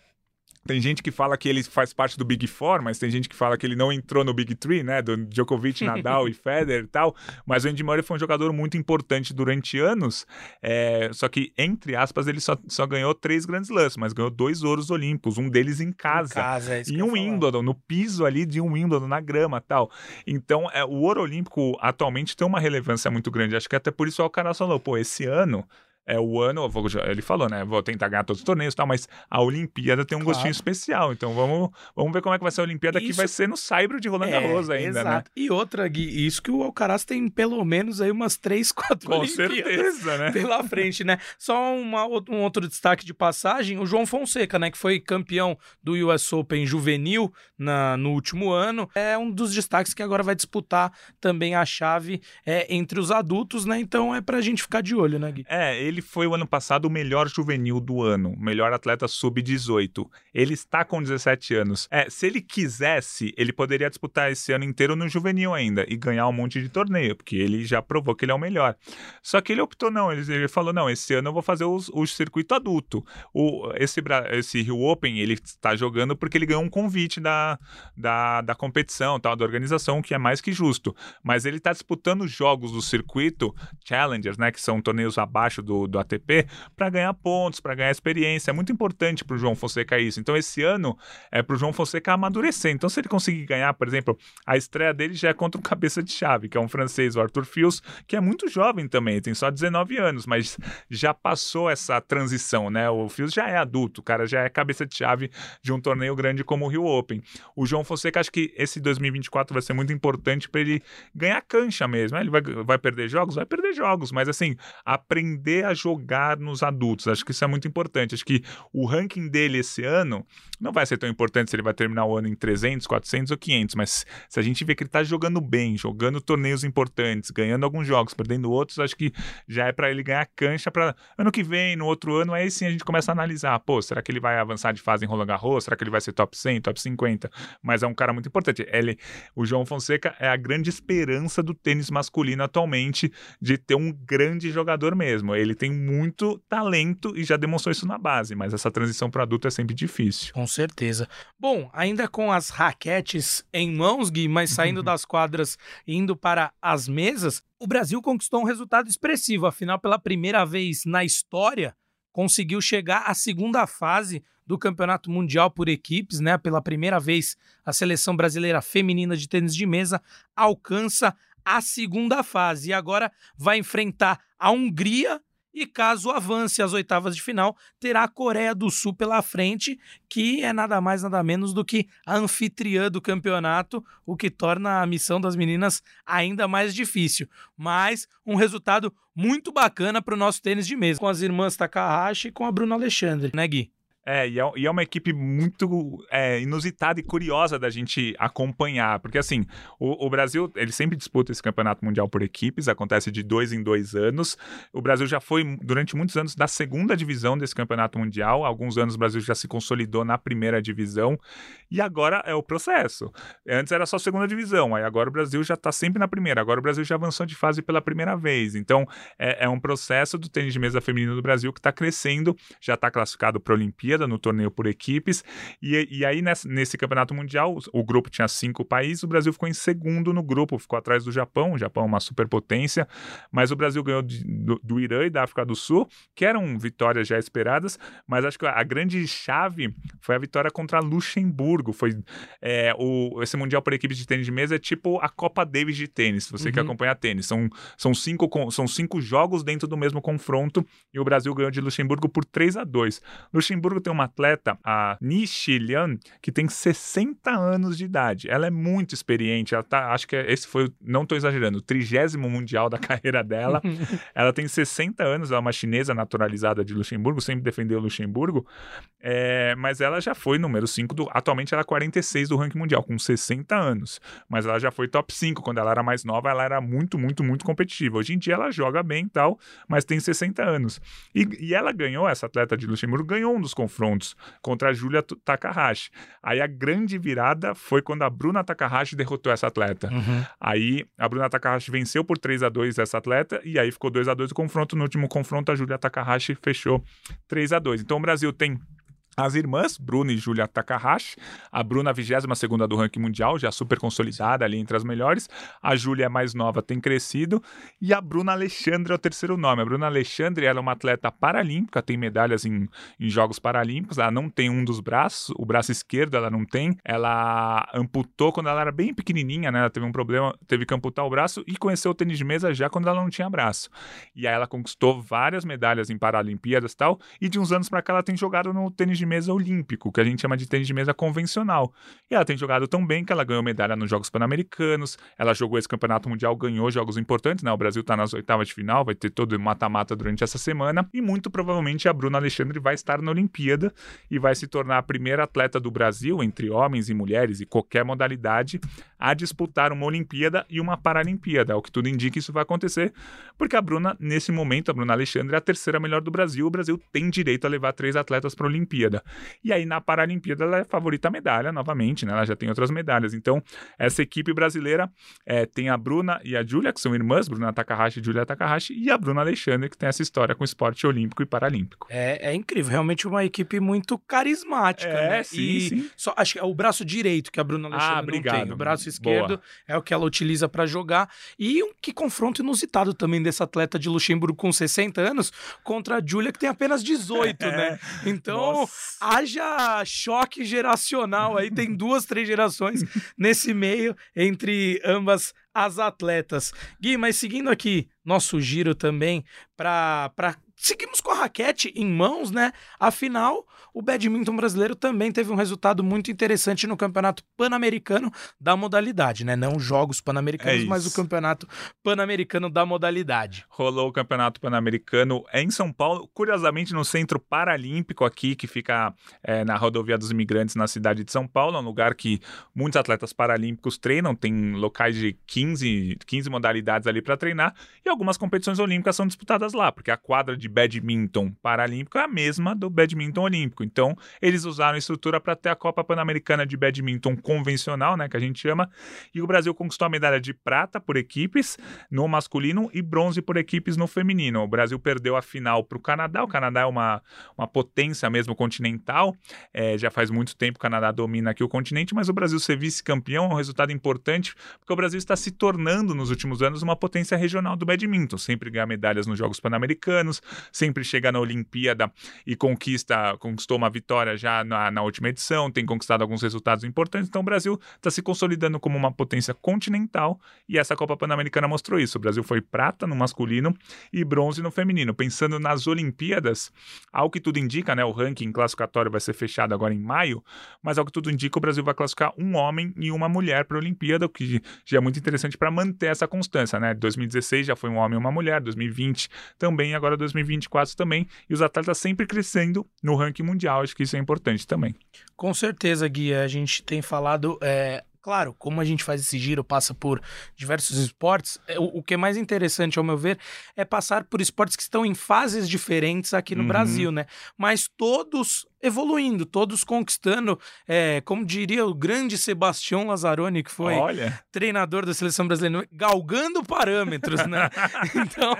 Speaker 4: tem gente que fala que ele faz parte do Big Four, mas tem gente que fala que ele não entrou no Big Three, né? Do Djokovic, *laughs* Nadal e Federer e tal. Mas o Andy Murray foi um jogador muito importante durante anos. é, só que, entre aspas, ele só, só ganhou três grandes lances, mas ganhou dois ouros olímpicos, um deles em casa.
Speaker 3: casa é isso
Speaker 4: Em um. Wimbledon, no piso ali de um Wimbledon, na grama tal. Então, é, o ouro olímpico atualmente tem uma relevância muito grande. Acho que até por isso o Alcaraz falou, pô, esse ano é o ano, vou- ele falou, né? Vou tentar ganhar todos os torneios e tal, mas a Olimpíada tem um
Speaker 3: Claro.
Speaker 4: gostinho especial. Então vamos, vamos ver como é que vai ser a Olimpíada, que
Speaker 3: Isso-
Speaker 4: vai ser no Saibro de Roland
Speaker 3: É,
Speaker 4: Garros ainda, né?
Speaker 3: exato. E outra, Gui, isso que o Alcaraz tem pelo menos aí umas três, quatro
Speaker 4: Com
Speaker 3: Olimpíadas
Speaker 4: certeza, né? *laughs*
Speaker 3: pela frente, né? Só uma, um outro destaque de passagem, o João Fonseca, né, que foi campeão do US Open juvenil na, no último ano, é um dos destaques que agora vai disputar também a chave é, entre os adultos, né? Então é pra gente ficar de olho, né, Gui?
Speaker 4: É, ele foi o ano passado o melhor juvenil do ano, melhor atleta sub-18. Ele está com 17 anos. É, se ele quisesse, ele poderia disputar esse ano inteiro no juvenil ainda e ganhar um monte de torneio, porque ele já provou que ele é o melhor. Só que ele optou não, ele, ele falou não, esse ano eu vou fazer os- o circuito adulto. O, esse, esse Rio Open ele está jogando porque ele ganhou um convite da, da, da competição, tal, da organização, que é mais que justo. Mas ele está disputando os jogos do circuito Challengers, né, que são torneios abaixo do do, ATP para ganhar pontos, para ganhar experiência. É muito importante para o João Fonseca isso. Então, esse ano é para o João Fonseca amadurecer. Então, se ele conseguir ganhar, por exemplo, a estreia dele já é contra um cabeça de chave, que é um francês, o Arthur Fios, que é muito jovem também, tem só 19 anos, mas já passou essa transição, né? O Fios já é adulto, o cara já é cabeça de chave de um torneio grande como o Rio Open. O João Fonseca, acho que esse 2024 vai ser muito importante para ele ganhar cancha mesmo. Ele vai, vai perder jogos? Vai perder jogos, mas assim, aprender a jogar nos adultos, acho que isso é muito importante. Acho que o ranking dele esse ano não vai ser tão importante se ele vai terminar o ano em 300, 400 ou 500, mas se a gente vê que ele tá jogando bem, jogando torneios importantes, ganhando alguns jogos, perdendo outros, acho que já é para ele ganhar cancha para ano que vem, no outro ano, aí sim a gente começa a analisar, pô, será que ele vai avançar de fase em Roland Garros? Será que ele vai ser top 100, top 50? Mas é um cara muito importante. Ele, o João Fonseca é a grande esperança do tênis masculino atualmente de ter um grande jogador mesmo. Ele tem muito talento e já demonstrou isso na base, mas essa transição para adulto é sempre difícil.
Speaker 3: Com certeza. Bom, ainda com as raquetes em mãos, Gui, mas *laughs* saindo das quadras e indo para as mesas, o Brasil conquistou um resultado expressivo. Afinal, pela primeira vez na história, conseguiu chegar à segunda fase do Campeonato Mundial por equipes, né? Pela primeira vez, a seleção brasileira feminina de tênis de mesa alcança a segunda fase e agora vai enfrentar a Hungria e caso avance às oitavas de final, terá a Coreia do Sul pela frente, que é nada mais nada menos do que a anfitriã do campeonato, o que torna a missão das meninas ainda mais difícil. Mas um resultado muito bacana para o nosso tênis de mesa, com as irmãs Takahashi e com a Bruna Alexandre, né, Gui?
Speaker 4: É, e é, e é uma equipe muito é, inusitada e curiosa da gente acompanhar, porque assim, o, o, Brasil, ele sempre disputa esse campeonato mundial por equipes, acontece de dois em dois anos. O Brasil já foi, durante muitos anos, da segunda divisão desse campeonato mundial, alguns anos o Brasil já se consolidou na primeira divisão, e agora é o processo. Antes era só segunda divisão, aí agora o Brasil já está sempre na primeira, agora o Brasil já avançou de fase pela primeira vez. Então, é, é um processo do tênis de mesa feminino do Brasil que está crescendo, já está classificado para a Olimpíada Olimpíada, no torneio por equipes. E, e aí, nesse, nesse campeonato mundial, o grupo tinha cinco países, o Brasil ficou em segundo no grupo, ficou atrás do Japão. O Japão é uma superpotência, mas o Brasil ganhou de, do, do, Irã e da África do Sul, que eram vitórias já esperadas, mas acho que a grande chave foi a vitória contra Luxemburgo. Foi é, o, esse Mundial por equipes de tênis de mesa é tipo a Copa Davis de tênis, você uhum. que acompanha tênis. São, são, cinco, são cinco jogos dentro do mesmo confronto e o Brasil ganhou de Luxemburgo por 3 a 2 Luxemburgo tem uma atleta, a Nishi Lian, que tem 60 anos de idade. Ela é muito experiente. Ela tá, acho que esse foi, não estou exagerando, o trigésimo mundial da *laughs* carreira dela. *laughs* ela tem 60 anos, ela é uma chinesa naturalizada de Luxemburgo, sempre defendeu Luxemburgo, é, mas ela já foi número 5 do. Atualmente ela é 46 do ranking mundial, com 60 anos. Mas ela já foi top 5. Quando ela era mais nova, ela era muito, muito, muito competitiva. Hoje em dia ela joga bem e tal, mas tem 60 anos. E, e ela ganhou, essa atleta de Luxemburgo, ganhou um dos confrontos confrontos contra a Julia Takahashi. Aí a grande virada foi quando a Bruna Takahashi derrotou essa atleta. Uhum. Aí a Bruna Takahashi venceu por 3 a 2 essa atleta e aí ficou 2 a 2 o confronto. No último confronto, a Julia Takahashi fechou 3 a 2 Então o Brasil tem as irmãs, Bruna e Julia Takahashi. A Bruna, 22 do ranking mundial, já super consolidada ali entre as melhores. A Júlia é mais nova, tem crescido. E a Bruna Alexandre é o terceiro nome. A Bruna Alexandre ela é uma atleta paralímpica, tem medalhas em, em Jogos Paralímpicos. Ela não tem um dos braços, o braço esquerdo ela não tem. Ela amputou quando ela era bem pequenininha, né? Ela teve um problema, teve que amputar o braço e conheceu o tênis de mesa já quando ela não tinha braço. E aí ela conquistou várias medalhas em Paralimpíadas e tal. E de uns anos para cá ela tem jogado no tênis de mesa olímpico, que a gente chama de tênis de mesa convencional. E ela tem jogado tão bem que ela ganhou medalha nos Jogos Pan-Americanos, ela jogou esse campeonato mundial, ganhou jogos importantes, né? O Brasil tá nas oitavas de final, vai ter todo mata-mata durante essa semana, e muito provavelmente a Bruna Alexandre vai estar na Olimpíada e vai se tornar a primeira atleta do Brasil, entre homens e mulheres e qualquer modalidade, a disputar uma Olimpíada e uma Paralimpíada. É o que tudo indica isso vai acontecer, porque a Bruna, nesse momento, a Bruna Alexandre é a terceira melhor do Brasil. O Brasil tem direito a levar três atletas para a Olimpíada. E aí na Paralimpíada ela é favorita a medalha novamente, né? Ela já tem outras medalhas. Então, essa equipe brasileira é, tem a Bruna e a Júlia, que são irmãs, Bruna Takahashi e Júlia Takahashi, e a Bruna Alexandre, que tem essa história com esporte olímpico e paralímpico.
Speaker 3: É, é incrível, realmente uma equipe muito carismática,
Speaker 4: É,
Speaker 3: né?
Speaker 4: sim,
Speaker 3: e
Speaker 4: sim.
Speaker 3: Só, acho que é o braço direito que a Bruna Alexandre
Speaker 4: Ah,
Speaker 3: não
Speaker 4: obrigado.
Speaker 3: tem. O braço esquerdo
Speaker 4: Boa.
Speaker 3: é o que ela utiliza para jogar. E um que confronto inusitado também desse atleta de Luxemburgo com 60 anos contra a Júlia, que tem apenas 18, *laughs* né? Então,
Speaker 4: Nossa.
Speaker 3: Haja choque geracional aí, tem duas, três gerações nesse meio entre ambas as atletas. Gui, mas seguindo aqui nosso giro também para seguimos com a raquete em mãos, né? Afinal, o badminton brasileiro também teve um resultado muito interessante no Campeonato Pan-Americano da modalidade, né? Não jogos pan-americanos,
Speaker 4: É
Speaker 3: mas o. Campeonato Pan-Americano da modalidade.
Speaker 4: Rolou o Campeonato Pan-Americano em São Paulo, curiosamente no Centro Paralímpico aqui, que fica é, na Rodovia dos Imigrantes, na cidade de São Paulo. É um lugar que muitos atletas paralímpicos treinam, tem locais de 15, 15 modalidades ali para treinar, e algumas competições olímpicas são disputadas lá, porque a quadra de badminton paralímpico é a mesma do badminton olímpico. Então, eles usaram a estrutura para ter a Copa Pan-Americana de Badminton convencional, né, que a gente chama, e o Brasil conquistou a medalha de prata por equipes no masculino e bronze por equipes no feminino. O Brasil perdeu a final para o Canadá. O Canadá é uma, uma potência mesmo continental. É, já faz muito tempo que o Canadá domina aqui o continente, mas o Brasil ser vice-campeão é um resultado importante, porque o Brasil está se tornando nos últimos anos uma potência regional do badminton. Sempre ganha medalhas nos Jogos Pan-Americanos, sempre chega na Olimpíada e conquista, conquistou uma vitória já na, na última edição, tem conquistado alguns resultados importantes. Então o Brasil está se consolidando como uma potência continental e essa Copa Pan-Americana mostrou isso. O Brasil foi prata no masculino e bronze no feminino. Pensando nas Olimpíadas, ao que tudo indica, né, o ranking classificatório vai ser fechado agora em maio, mas ao que tudo indica, o Brasil vai classificar um homem e uma mulher para a Olimpíada, o que já é muito interessante para manter essa constância, né? 2016 já foi um homem e uma mulher, 2020 também, agora 2024 também, e os atletas sempre crescendo no ranking mundial, acho que isso é importante também.
Speaker 3: Com certeza, Gui. A gente tem falado. é, Claro, como a gente faz esse giro, passa por diversos esportes, é, o, o que é mais interessante, ao meu ver, é passar por esportes que estão em fases diferentes aqui no
Speaker 4: Uhum.
Speaker 3: Brasil, né? Mas todos evoluindo, todos conquistando, é, como diria o grande Sebastião Lazzaroni, que foi
Speaker 4: Olha,
Speaker 3: treinador da seleção brasileira, galgando parâmetros, né? *laughs* Então,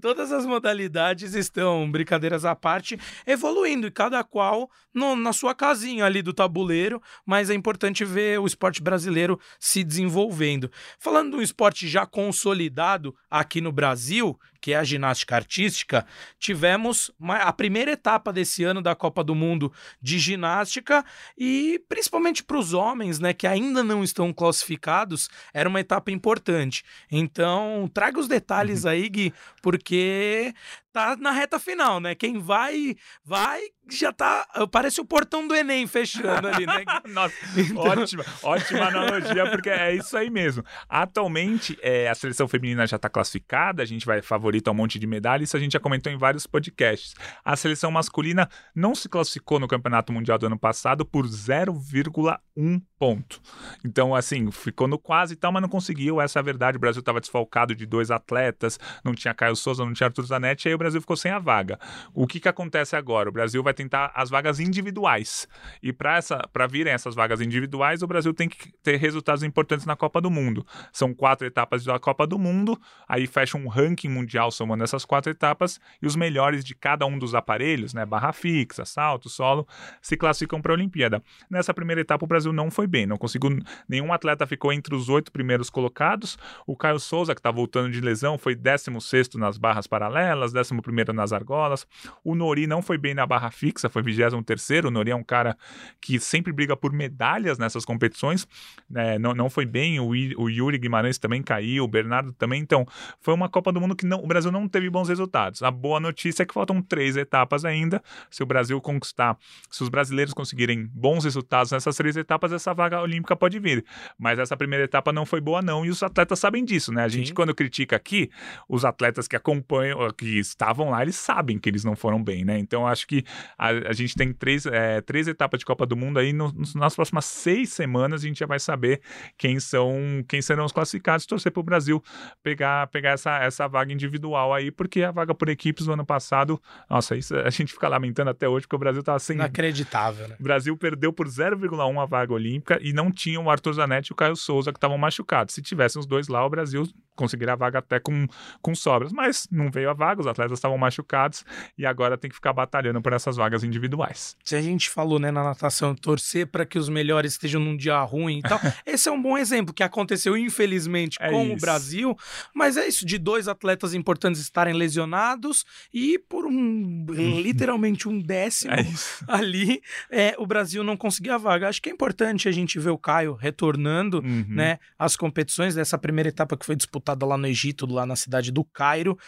Speaker 3: todas as modalidades estão, brincadeiras à parte, evoluindo e cada qual no- na sua casinha ali do tabuleiro, mas é importante ver o esporte brasileiro se desenvolvendo. Falando de um esporte já consolidado aqui no Brasil, que é a ginástica artística, tivemos a primeira etapa desse ano da Copa do Mundo de ginástica e principalmente para os homens, né, que ainda não estão classificados, era uma etapa importante. Então, traga os detalhes aí, Gui, porque tá na reta final, né? Quem vai, vai, já tá, parece o portão do Enem fechando ali, né? *laughs*
Speaker 4: Nossa,
Speaker 3: Então-
Speaker 4: ótima, ótima analogia, porque é isso aí mesmo. Atualmente, é, a seleção feminina já está classificada, a gente vai favorito a um monte de medalhas, isso a gente já comentou em vários podcasts. A seleção masculina não se classificou no Campeonato Mundial do ano passado por 0,1 ponto. Então, assim, ficou no quase e tal, mas não conseguiu. Essa é a verdade. O Brasil estava desfalcado de dois atletas, não tinha Caio Souza, não tinha Arthur Zanetti, aí Brasil ficou sem a vaga. O que, que acontece agora? O Brasil vai tentar as vagas individuais. E para virem essas vagas individuais, o Brasil tem que ter resultados importantes na Copa do Mundo. São quatro etapas da Copa do Mundo, aí fecha um ranking mundial somando essas quatro etapas, e os melhores de cada um dos aparelhos, né, barra fixa, salto, solo, se classificam para a Olimpíada. Nessa primeira etapa, o Brasil não foi bem, não conseguiu. Nenhum atleta ficou entre os oito primeiros colocados. O Caio Souza, que está voltando de lesão, foi 16 nas barras paralelas, 11 nas argolas. O Nori não foi bem na barra fixa, foi 23. O Nori é um cara que sempre briga por medalhas nessas competições, né, não, não foi bem. O, I- o Yuri Guimarães também caiu, o Bernardo também. Então, foi uma Copa do Mundo que não, o Brasil não teve bons resultados. A boa notícia é que faltam três etapas ainda. Se o Brasil conquistar, se os brasileiros conseguirem bons resultados nessas três etapas, essa vaga olímpica pode vir. Mas essa primeira etapa não foi boa, não, e os atletas sabem disso, né? A gente,
Speaker 3: Sim.
Speaker 4: quando critica aqui, os atletas que acompanham, que estavam lá, eles sabem que eles não foram bem, né? Então acho que a, a gente tem três, é, três etapas de Copa do Mundo aí, no, nas próximas seis semanas a gente já vai saber quem são, quem serão os classificados, torcer para o Brasil pegar, pegar essa, essa vaga individual aí, porque a vaga por equipes do ano passado, nossa, isso a gente fica lamentando até hoje, porque o Brasil tava sem.
Speaker 3: Inacreditável, né?
Speaker 4: O Brasil perdeu por 0,1 a vaga olímpica e não tinha o Arthur Zanetti e o Caio Souza que estavam machucados. Se tivessem os dois lá, o Brasil conseguiria a vaga até com, com sobras, mas não veio a vaga, os atletas estavam machucados e agora tem que ficar batalhando por essas vagas individuais.
Speaker 3: Se a gente falou, né, na natação, torcer para que os melhores estejam num dia ruim e tal, *laughs* esse é um bom exemplo que aconteceu, infelizmente,
Speaker 4: É
Speaker 3: com
Speaker 4: isso.
Speaker 3: o Brasil, mas é isso, de dois atletas importantes estarem lesionados e por um, *laughs* literalmente um décimo
Speaker 4: É *laughs*
Speaker 3: ali, é, o Brasil não conseguia a vaga. Acho que é importante a gente ver o Caio retornando,
Speaker 4: Uhum.
Speaker 3: né, às competições dessa primeira etapa que foi disputada lá no Egito, lá na cidade do Cairo.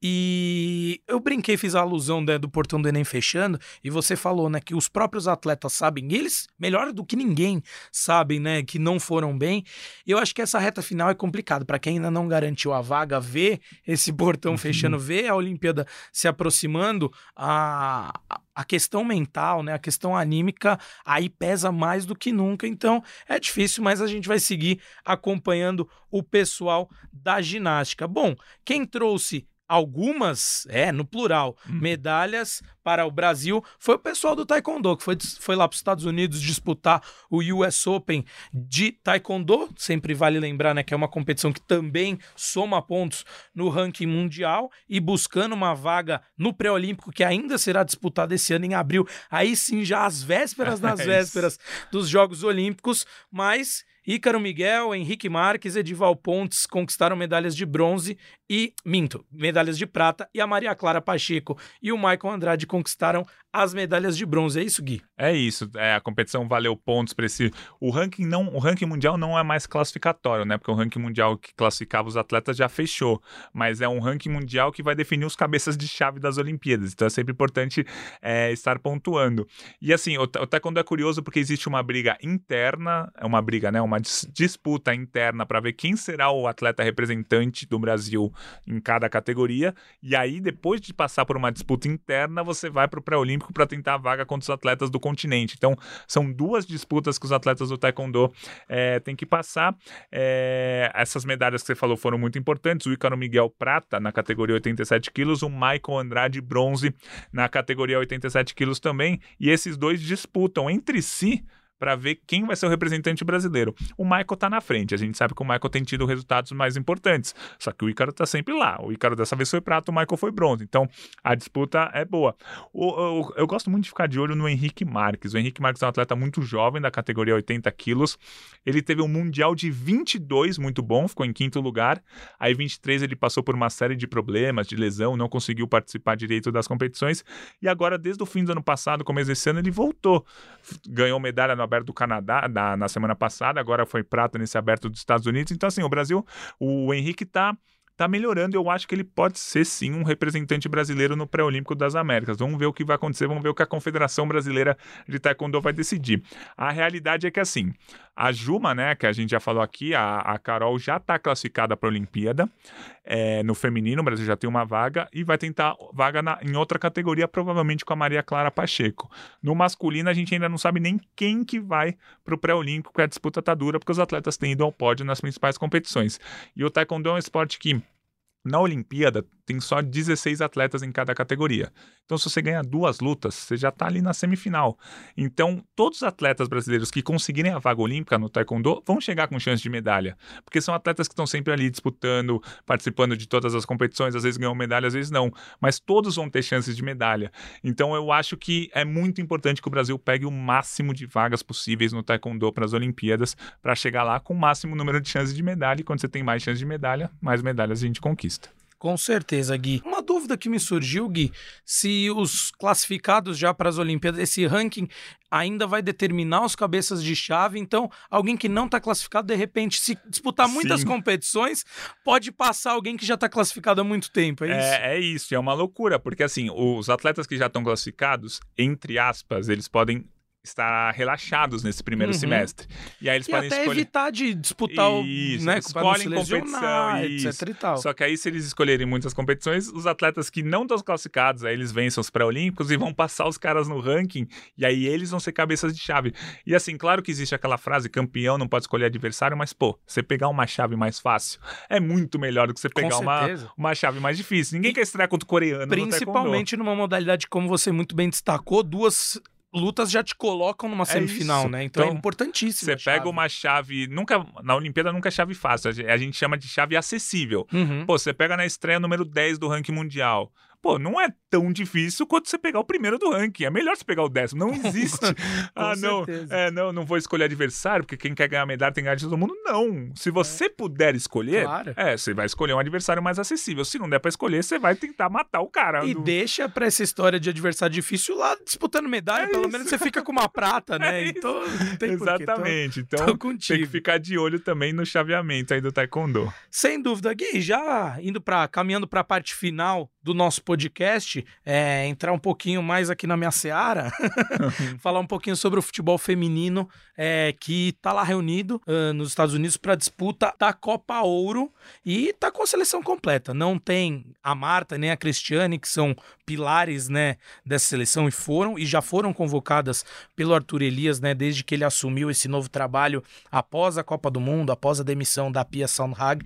Speaker 3: E eu brinquei, fiz a alusão né, do portão do Enem fechando, e você falou, né, que os próprios atletas sabem, eles, melhor do que ninguém, sabem, né, que não foram bem. Eu acho que essa reta final é complicado para quem ainda não garantiu a vaga, ver esse portão fechando, ver a Olimpíada se aproximando, a, a questão mental, né, a questão anímica aí pesa mais do que nunca. Então é difícil, mas a gente vai seguir acompanhando o pessoal da ginástica. Bom, quem trouxe algumas, é, no plural, medalhas para o Brasil foi o pessoal do Taekwondo, que foi, foi lá para os Estados Unidos disputar o US Open de Taekwondo. Sempre vale lembrar, né, que é uma competição que também soma pontos no ranking mundial e buscando uma vaga no pré-olímpico que ainda será disputado esse ano em abril. Aí sim, já às vésperas *laughs* das
Speaker 4: É
Speaker 3: vésperas dos Jogos Olímpicos, mas Ícaro Miguel, Henrique Marques, Edival Pontes conquistaram medalhas de bronze e, minto, medalhas de prata, e a Maria Clara Pacheco e o Michael Andrade conquistaram as medalhas de bronze. É isso, Gui?
Speaker 4: É isso, é, a competição valeu pontos para esse. O ranking não, o ranking mundial não é mais classificatório, né? Porque o ranking mundial que classificava os atletas já fechou, mas é um ranking mundial que vai definir os cabeças de chave das Olimpíadas. Então é sempre importante é, estar pontuando. E assim, o, o taekwondo é curioso porque existe uma briga interna, é uma briga, né? Uma dis- disputa interna para ver quem será o atleta representante do Brasil em cada categoria. E aí, depois de passar por uma disputa interna, você vai para o pré-olímpico para tentar a vaga contra os atletas do continente. Então, são duas disputas que os atletas do Taekwondo é, têm que passar. É, essas medalhas que você falou foram muito importantes. O Ícaro Miguel Prata na categoria 87 quilos, o Michael Andrade Bronze na categoria 87 quilos também. E esses dois disputam entre si para ver quem vai ser o representante brasileiro. O Michael tá na frente, a gente sabe que o Michael tem tido resultados mais importantes, só que o Ícaro tá sempre lá. O Ícaro dessa vez foi prata, o Michael foi bronze, então a disputa é boa. O, o- eu gosto muito de ficar de olho no Henrique Marques. O Henrique Marques é um atleta muito jovem, da categoria 80 quilos. Ele teve um Mundial de 22 muito bom, ficou em quinto lugar. Aí 23 ele passou por uma série de problemas, de lesão, não conseguiu participar direito das competições. E agora, desde o fim do ano passado, começo desse ano, ele voltou. Ganhou medalha no Aberto do Canadá na, na semana passada, agora foi prata nesse Aberto dos Estados Unidos. Então, assim, o Brasil, o Henrique tá tá melhorando. Eu acho que ele pode ser sim um representante brasileiro no pré-olímpico das Américas. Vamos ver o que vai acontecer, vamos ver o que a Confederação Brasileira de Taekwondo vai decidir. A realidade é que assim, a Juma, né, que a gente já falou aqui, a, a Carol já está classificada para a Olimpíada. É, no feminino, o Brasil já tem uma vaga e vai tentar vaga na- em outra categoria, provavelmente com a Maria Clara Pacheco. No masculino, a gente ainda não sabe nem quem que vai para o pré-olímpico, a disputa tá dura, porque os atletas têm ido ao pódio nas principais competições. E o taekwondo é um esporte que na Olimpíada tem só 16 atletas em cada categoria. Então, se você ganhar duas lutas, você já está ali na semifinal. Então, todos os atletas brasileiros que conseguirem a vaga olímpica no Taekwondo vão chegar com chance de medalha. Porque são atletas que estão sempre ali disputando, participando de todas as competições, às vezes ganham medalha, às vezes não. Mas todos vão ter chances de medalha. Então, eu acho que é muito importante que o Brasil pegue o máximo de vagas possíveis no Taekwondo para as Olimpíadas, para chegar lá com o máximo número de chances de medalha. E quando você tem mais chances de medalha, mais medalhas a gente conquista.
Speaker 3: Com certeza, Gui. Uma dúvida que me surgiu, Gui, se os classificados já para as Olimpíadas, esse ranking ainda vai determinar os cabeças de chave, então alguém que não está classificado, de repente, se disputar muitas
Speaker 4: Sim.
Speaker 3: competições, pode passar alguém que já está classificado há muito tempo, é isso?
Speaker 4: É, é isso, é uma loucura, porque assim, os atletas que já estão classificados, entre aspas, eles podem estar relaxados nesse primeiro
Speaker 3: Uhum.
Speaker 4: semestre. E aí eles
Speaker 3: E
Speaker 4: podem
Speaker 3: até
Speaker 4: escolher.
Speaker 3: evitar de disputar o.
Speaker 4: Isso,
Speaker 3: né, não se
Speaker 4: escolhem competição,
Speaker 3: etc e tal.
Speaker 4: Só que aí, se eles escolherem muitas competições, os atletas que não estão classificados, aí eles vencem os pré-olímpicos e vão passar os caras no ranking, e aí eles vão ser cabeças de chave. E assim, claro que existe aquela frase: campeão não pode escolher adversário, mas pô, você pegar uma chave mais fácil é muito melhor do que você pegar uma, uma chave mais difícil. Ninguém quer estrear contra o coreano.
Speaker 3: Principalmente numa modalidade, como você muito bem destacou, duas lutas já te colocam numa semifinal,
Speaker 4: isso.
Speaker 3: né? Então, é
Speaker 4: Então,
Speaker 3: importantíssimo.
Speaker 4: Você pega
Speaker 3: chave.
Speaker 4: uma chave. Nunca. Na Olimpíada nunca é chave fácil. a gente- A gente chama de chave acessível.
Speaker 3: Uhum.
Speaker 4: Pô, você pega na estreia número 10 do ranking mundial. Pô, não é tão difícil quanto você pegar o primeiro do ranking. É melhor você pegar o décimo. Não *laughs* existe. ah, não.
Speaker 3: certeza.
Speaker 4: É, não, não vou escolher adversário, porque quem quer ganhar medalha tem que ganhar de todo mundo. Não. Se você puder escolher,
Speaker 3: Claro.
Speaker 4: é, você vai escolher um adversário mais acessível. Se não der pra escolher, você vai tentar matar o cara.
Speaker 3: E
Speaker 4: do-
Speaker 3: deixa pra essa história de adversário difícil lá disputando medalha,
Speaker 4: É
Speaker 3: pelo
Speaker 4: isso.
Speaker 3: menos você fica com uma prata, *laughs* né?
Speaker 4: É
Speaker 3: então, tem. Tô-
Speaker 4: Exatamente.
Speaker 3: Tô,
Speaker 4: Então, tem
Speaker 3: contigo.
Speaker 4: que ficar de olho também no chaveamento aí do Taekwondo.
Speaker 3: Sem dúvida, Gui, já indo para caminhando para a parte final do nosso podcast, é, entrar um pouquinho mais aqui na minha seara, *laughs* falar um pouquinho sobre o futebol feminino é, que tá lá reunido ah, nos Estados Unidos para disputa da Copa Ouro e tá com a seleção completa. Não tem a Marta nem a Cristiane, que são pilares, né, dessa seleção e foram e já foram convocadas pelo Arthur Elias, né, desde que ele assumiu esse novo trabalho após a Copa do Mundo, após a demissão da Pia Sandhag,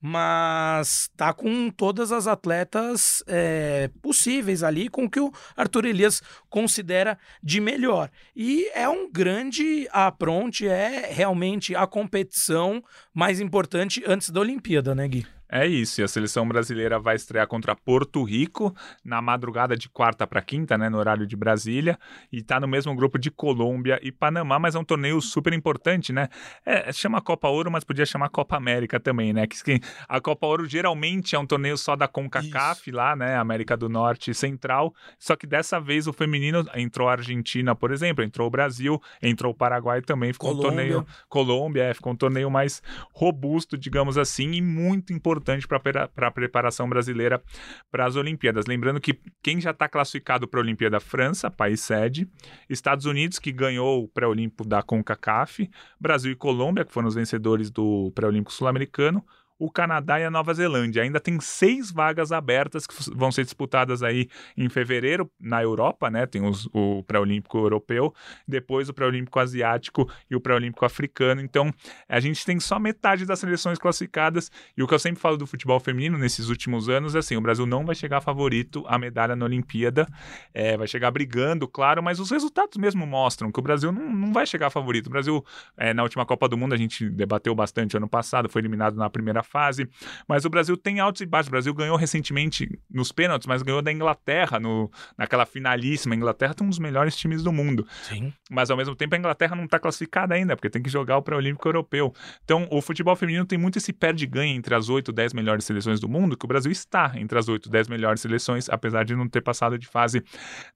Speaker 3: mas tá com todas as atletas é, possíveis ali, com o que o Arthur Elias considera de melhor. E é um grande apronte, é realmente a competição mais importante antes da Olimpíada, né, Gui?
Speaker 4: É isso, e a seleção brasileira vai estrear contra Porto Rico na madrugada de quarta para quinta, né, no horário de Brasília, e tá no mesmo grupo de Colômbia e Panamá, mas é um torneio super importante, né? É, chama Copa Ouro, mas podia chamar Copa América também, né? Que que a Copa Ouro geralmente é um torneio só da CONCACAF lá, né, América do Norte e Central, só que dessa vez o feminino entrou a Argentina, por exemplo, entrou o Brasil, entrou o Paraguai também, ficou um
Speaker 3: Colômbia.
Speaker 4: torneio Colômbia, é, ficou um torneio mais robusto, digamos assim, e muito importante para a preparação brasileira para as Olimpíadas. Lembrando que quem já está classificado para a Olimpíada, França, país sede, Estados Unidos, que ganhou o pré-olímpico da CONCACAF, Brasil e Colômbia, que foram os vencedores do pré-olímpico sul-americano, o Canadá e a Nova Zelândia. Ainda tem seis vagas abertas que vão ser disputadas aí em fevereiro na Europa, né? Tem os- o pré-olímpico europeu, depois o pré-olímpico asiático e o pré-olímpico africano. Então, a gente tem só metade das seleções classificadas. E o que eu sempre falo do futebol feminino nesses últimos anos é assim: o Brasil não vai chegar favorito à medalha na Olimpíada, é, vai chegar brigando, claro, mas os resultados mesmo mostram que o Brasil não, não vai chegar favorito. O Brasil, é, na última Copa do Mundo, a gente debateu bastante ano passado, foi eliminado na primeira fase, mas o Brasil tem altos e baixos. O Brasil ganhou recentemente nos pênaltis, mas ganhou da Inglaterra no, naquela finalíssima. A Inglaterra tem um dos melhores times do mundo
Speaker 3: Sim.
Speaker 4: mas ao mesmo tempo a Inglaterra não está classificada ainda, porque tem que jogar o pré-olímpico europeu. Então, o futebol feminino tem muito esse perde-ganha entre as 8, 10 melhores seleções do mundo, que o Brasil está entre as 8, 10 melhores seleções, apesar de não ter passado de fase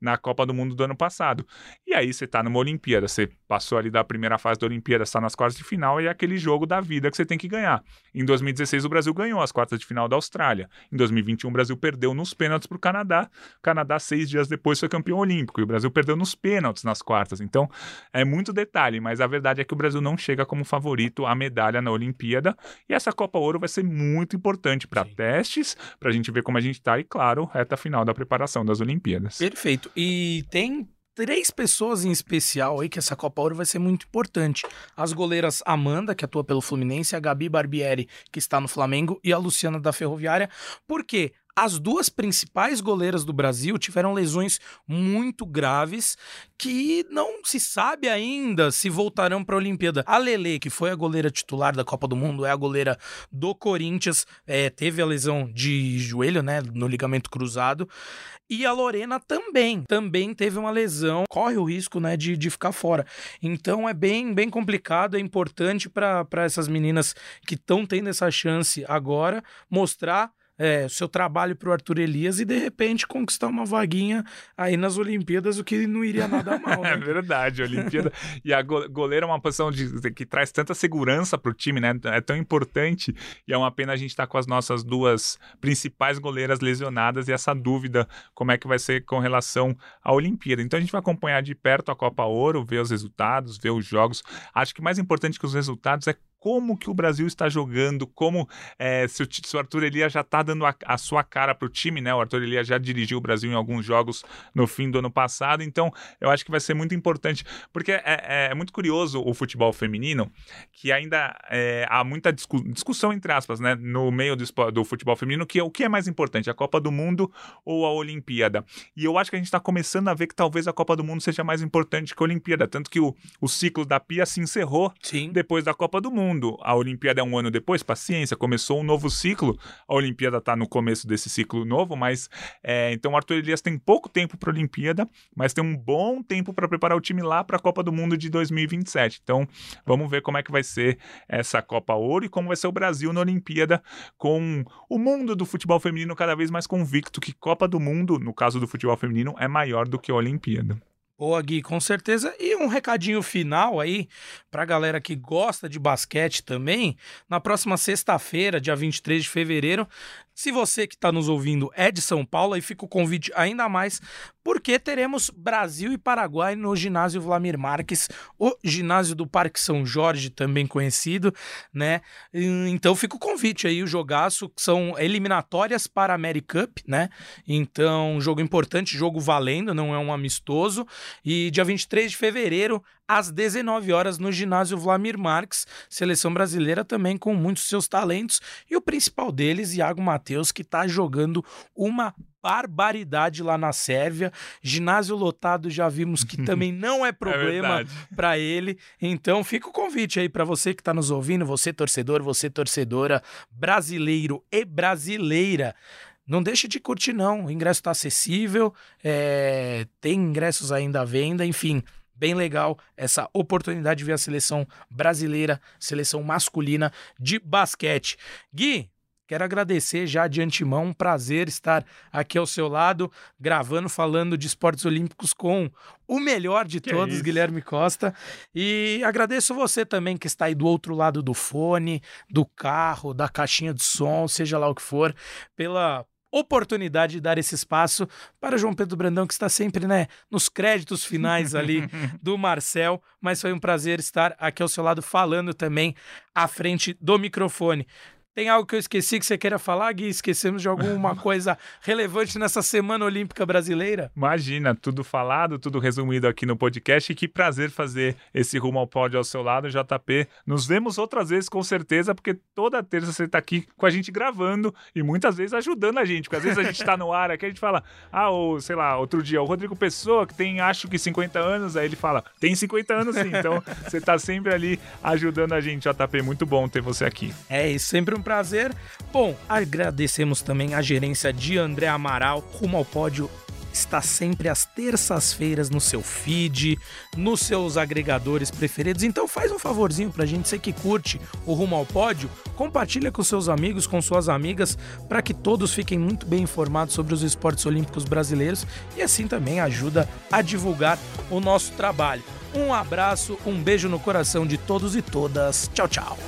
Speaker 4: na Copa do Mundo do ano passado. E aí você está numa Olimpíada, você passou ali da primeira fase da Olimpíada, está nas quartas de final e é aquele jogo da vida que você tem que ganhar. Em 2016 o Brasil ganhou as quartas de final da Austrália. Em 2021 o Brasil perdeu nos pênaltis para o Canadá. O Canadá seis dias depois foi campeão olímpico e o Brasil perdeu nos pênaltis nas quartas. Então é muito detalhe, mas a verdade é que o Brasil não chega como favorito à medalha na Olimpíada. E essa Copa Ouro vai ser muito importante para testes, para a gente ver como a gente está e, claro, reta final da preparação das Olimpíadas.
Speaker 3: Perfeito. E tem três pessoas em especial aí que essa Copa Ouro vai ser muito importante. As goleiras Amanda, que atua pelo Fluminense, a Gabi Barbieri, que está no Flamengo, e a Luciana da Ferroviária. Por quê? As duas principais goleiras do Brasil tiveram lesões muito graves que não se sabe ainda se voltarão para a Olimpíada. A Lele, que foi a goleira titular da Copa do Mundo, é a goleira do Corinthians, é, teve a lesão de joelho, né, no ligamento cruzado. E a Lorena também, também teve uma lesão, corre o risco, né, de, de ficar fora. Então é bem, bem complicado, é importante para essas meninas que estão tendo essa chance agora mostrar é, seu trabalho para o Arthur Elias e de repente conquistar uma vaguinha aí nas Olimpíadas, o que não iria nada *laughs* mal. Né?
Speaker 4: é verdade, a Olimpíada. e a goleira é uma posição de, que traz tanta segurança para o time, né? É tão importante e é uma pena a gente estar tá com as nossas duas principais goleiras lesionadas e essa dúvida como é que vai ser com relação à Olimpíada. Então a gente vai acompanhar de perto a Copa Ouro, ver os resultados, ver os jogos. Acho que mais importante que os resultados é como que o Brasil está jogando, como é, se, o, se, o, Arthur Elias já está dando a, a, sua cara para o time, né? O Arthur Elias já dirigiu o Brasil em alguns jogos no fim do ano passado, então eu acho que vai ser muito importante, porque é, é, é muito curioso o futebol feminino, que ainda é, há muita discu discussão, entre aspas, né, no meio do, do, futebol feminino, que é o que é mais importante, a Copa do Mundo ou a Olimpíada. E eu acho que a gente está começando a ver que talvez a Copa do Mundo seja mais importante que a Olimpíada, tanto que o, o ciclo da Pia se encerrou Sim. depois da Copa do Mundo mundo. A Olimpíada é um ano depois, paciência, começou um novo ciclo. A Olimpíada está no começo desse ciclo novo, mas é, então o Arthur Elias tem pouco tempo para a Olimpíada, mas tem um bom tempo para preparar o time lá para a Copa do Mundo de 2027. Então vamos ver como é que vai ser essa Copa Ouro e como vai ser o Brasil na Olimpíada, com o mundo do futebol feminino cada vez mais convicto que Copa do Mundo, no caso do futebol feminino, é maior do que a Olimpíada.
Speaker 3: Boa, Gui, com certeza. E um recadinho final aí pra galera que gosta de basquete também. Na próxima sexta-feira, dia 23 de fevereiro, se você que está nos ouvindo é de São Paulo, aí fica o convite ainda mais, porque teremos Brasil e Paraguai no ginásio Vlamir Marques, o ginásio do Parque São Jorge, também conhecido, né? Então fica o convite aí, o jogaço, são eliminatórias para a Cup, né? Então, jogo importante, jogo valendo, não é um amistoso. E dia 23 de fevereiro, às 19 horas no ginásio Vlamir Marques, seleção brasileira também com muitos seus talentos e o principal deles, Iago Matheus, que está jogando uma barbaridade lá na Sérvia. Ginásio lotado já vimos que também *laughs* não é, é problema é para ele. Então fica o convite aí para você que está nos ouvindo, você torcedor, você torcedora, brasileiro e brasileira. Não deixe de curtir, não. O ingresso está acessível, é... tem ingressos ainda à venda, enfim bem legal essa oportunidade de ver a seleção brasileira, seleção masculina de basquete. Gui, Quero agradecer já de antemão, um prazer estar aqui ao seu lado, gravando, falando de esportes olímpicos com o melhor de que todos, é Guilherme Costa. E agradeço você também que está aí do outro lado do fone, do carro, da caixinha de som, seja lá o que for, pela oportunidade de dar esse espaço para João Pedro Brandão, que está sempre né, nos créditos finais ali *laughs* do Marcel. Mas foi um prazer estar aqui ao seu lado falando também à frente do microfone. Tem algo que eu esqueci que você queira falar, Gui? Esquecemos de alguma *laughs* coisa relevante nessa Semana Olímpica Brasileira?
Speaker 4: Imagina, tudo falado, tudo resumido aqui no podcast. E que prazer fazer esse rumo ao pódio ao seu lado, JP. Nos vemos outras vezes, com certeza, porque toda terça você está aqui com a gente gravando e muitas vezes ajudando a gente. Porque às vezes a gente está no ar aqui, a gente fala, ah, ou sei lá, outro dia, o Rodrigo Pessoa, que tem acho que 50 anos, aí ele fala, tem 50 anos sim. Então *laughs* você está sempre ali ajudando a gente, JP. Muito bom ter você aqui.
Speaker 3: É, e sempre um um prazer. Bom, agradecemos também a gerência de André Amaral, rumo ao pódio está sempre às terças-feiras no seu feed, nos seus agregadores preferidos. Então faz um favorzinho pra gente, você que curte o Rumo ao Pódio, compartilha com seus amigos, com suas amigas, para que todos fiquem muito bem informados sobre os esportes olímpicos brasileiros e assim também ajuda a divulgar o nosso trabalho. Um abraço, um beijo no coração de todos e todas. Tchau, tchau.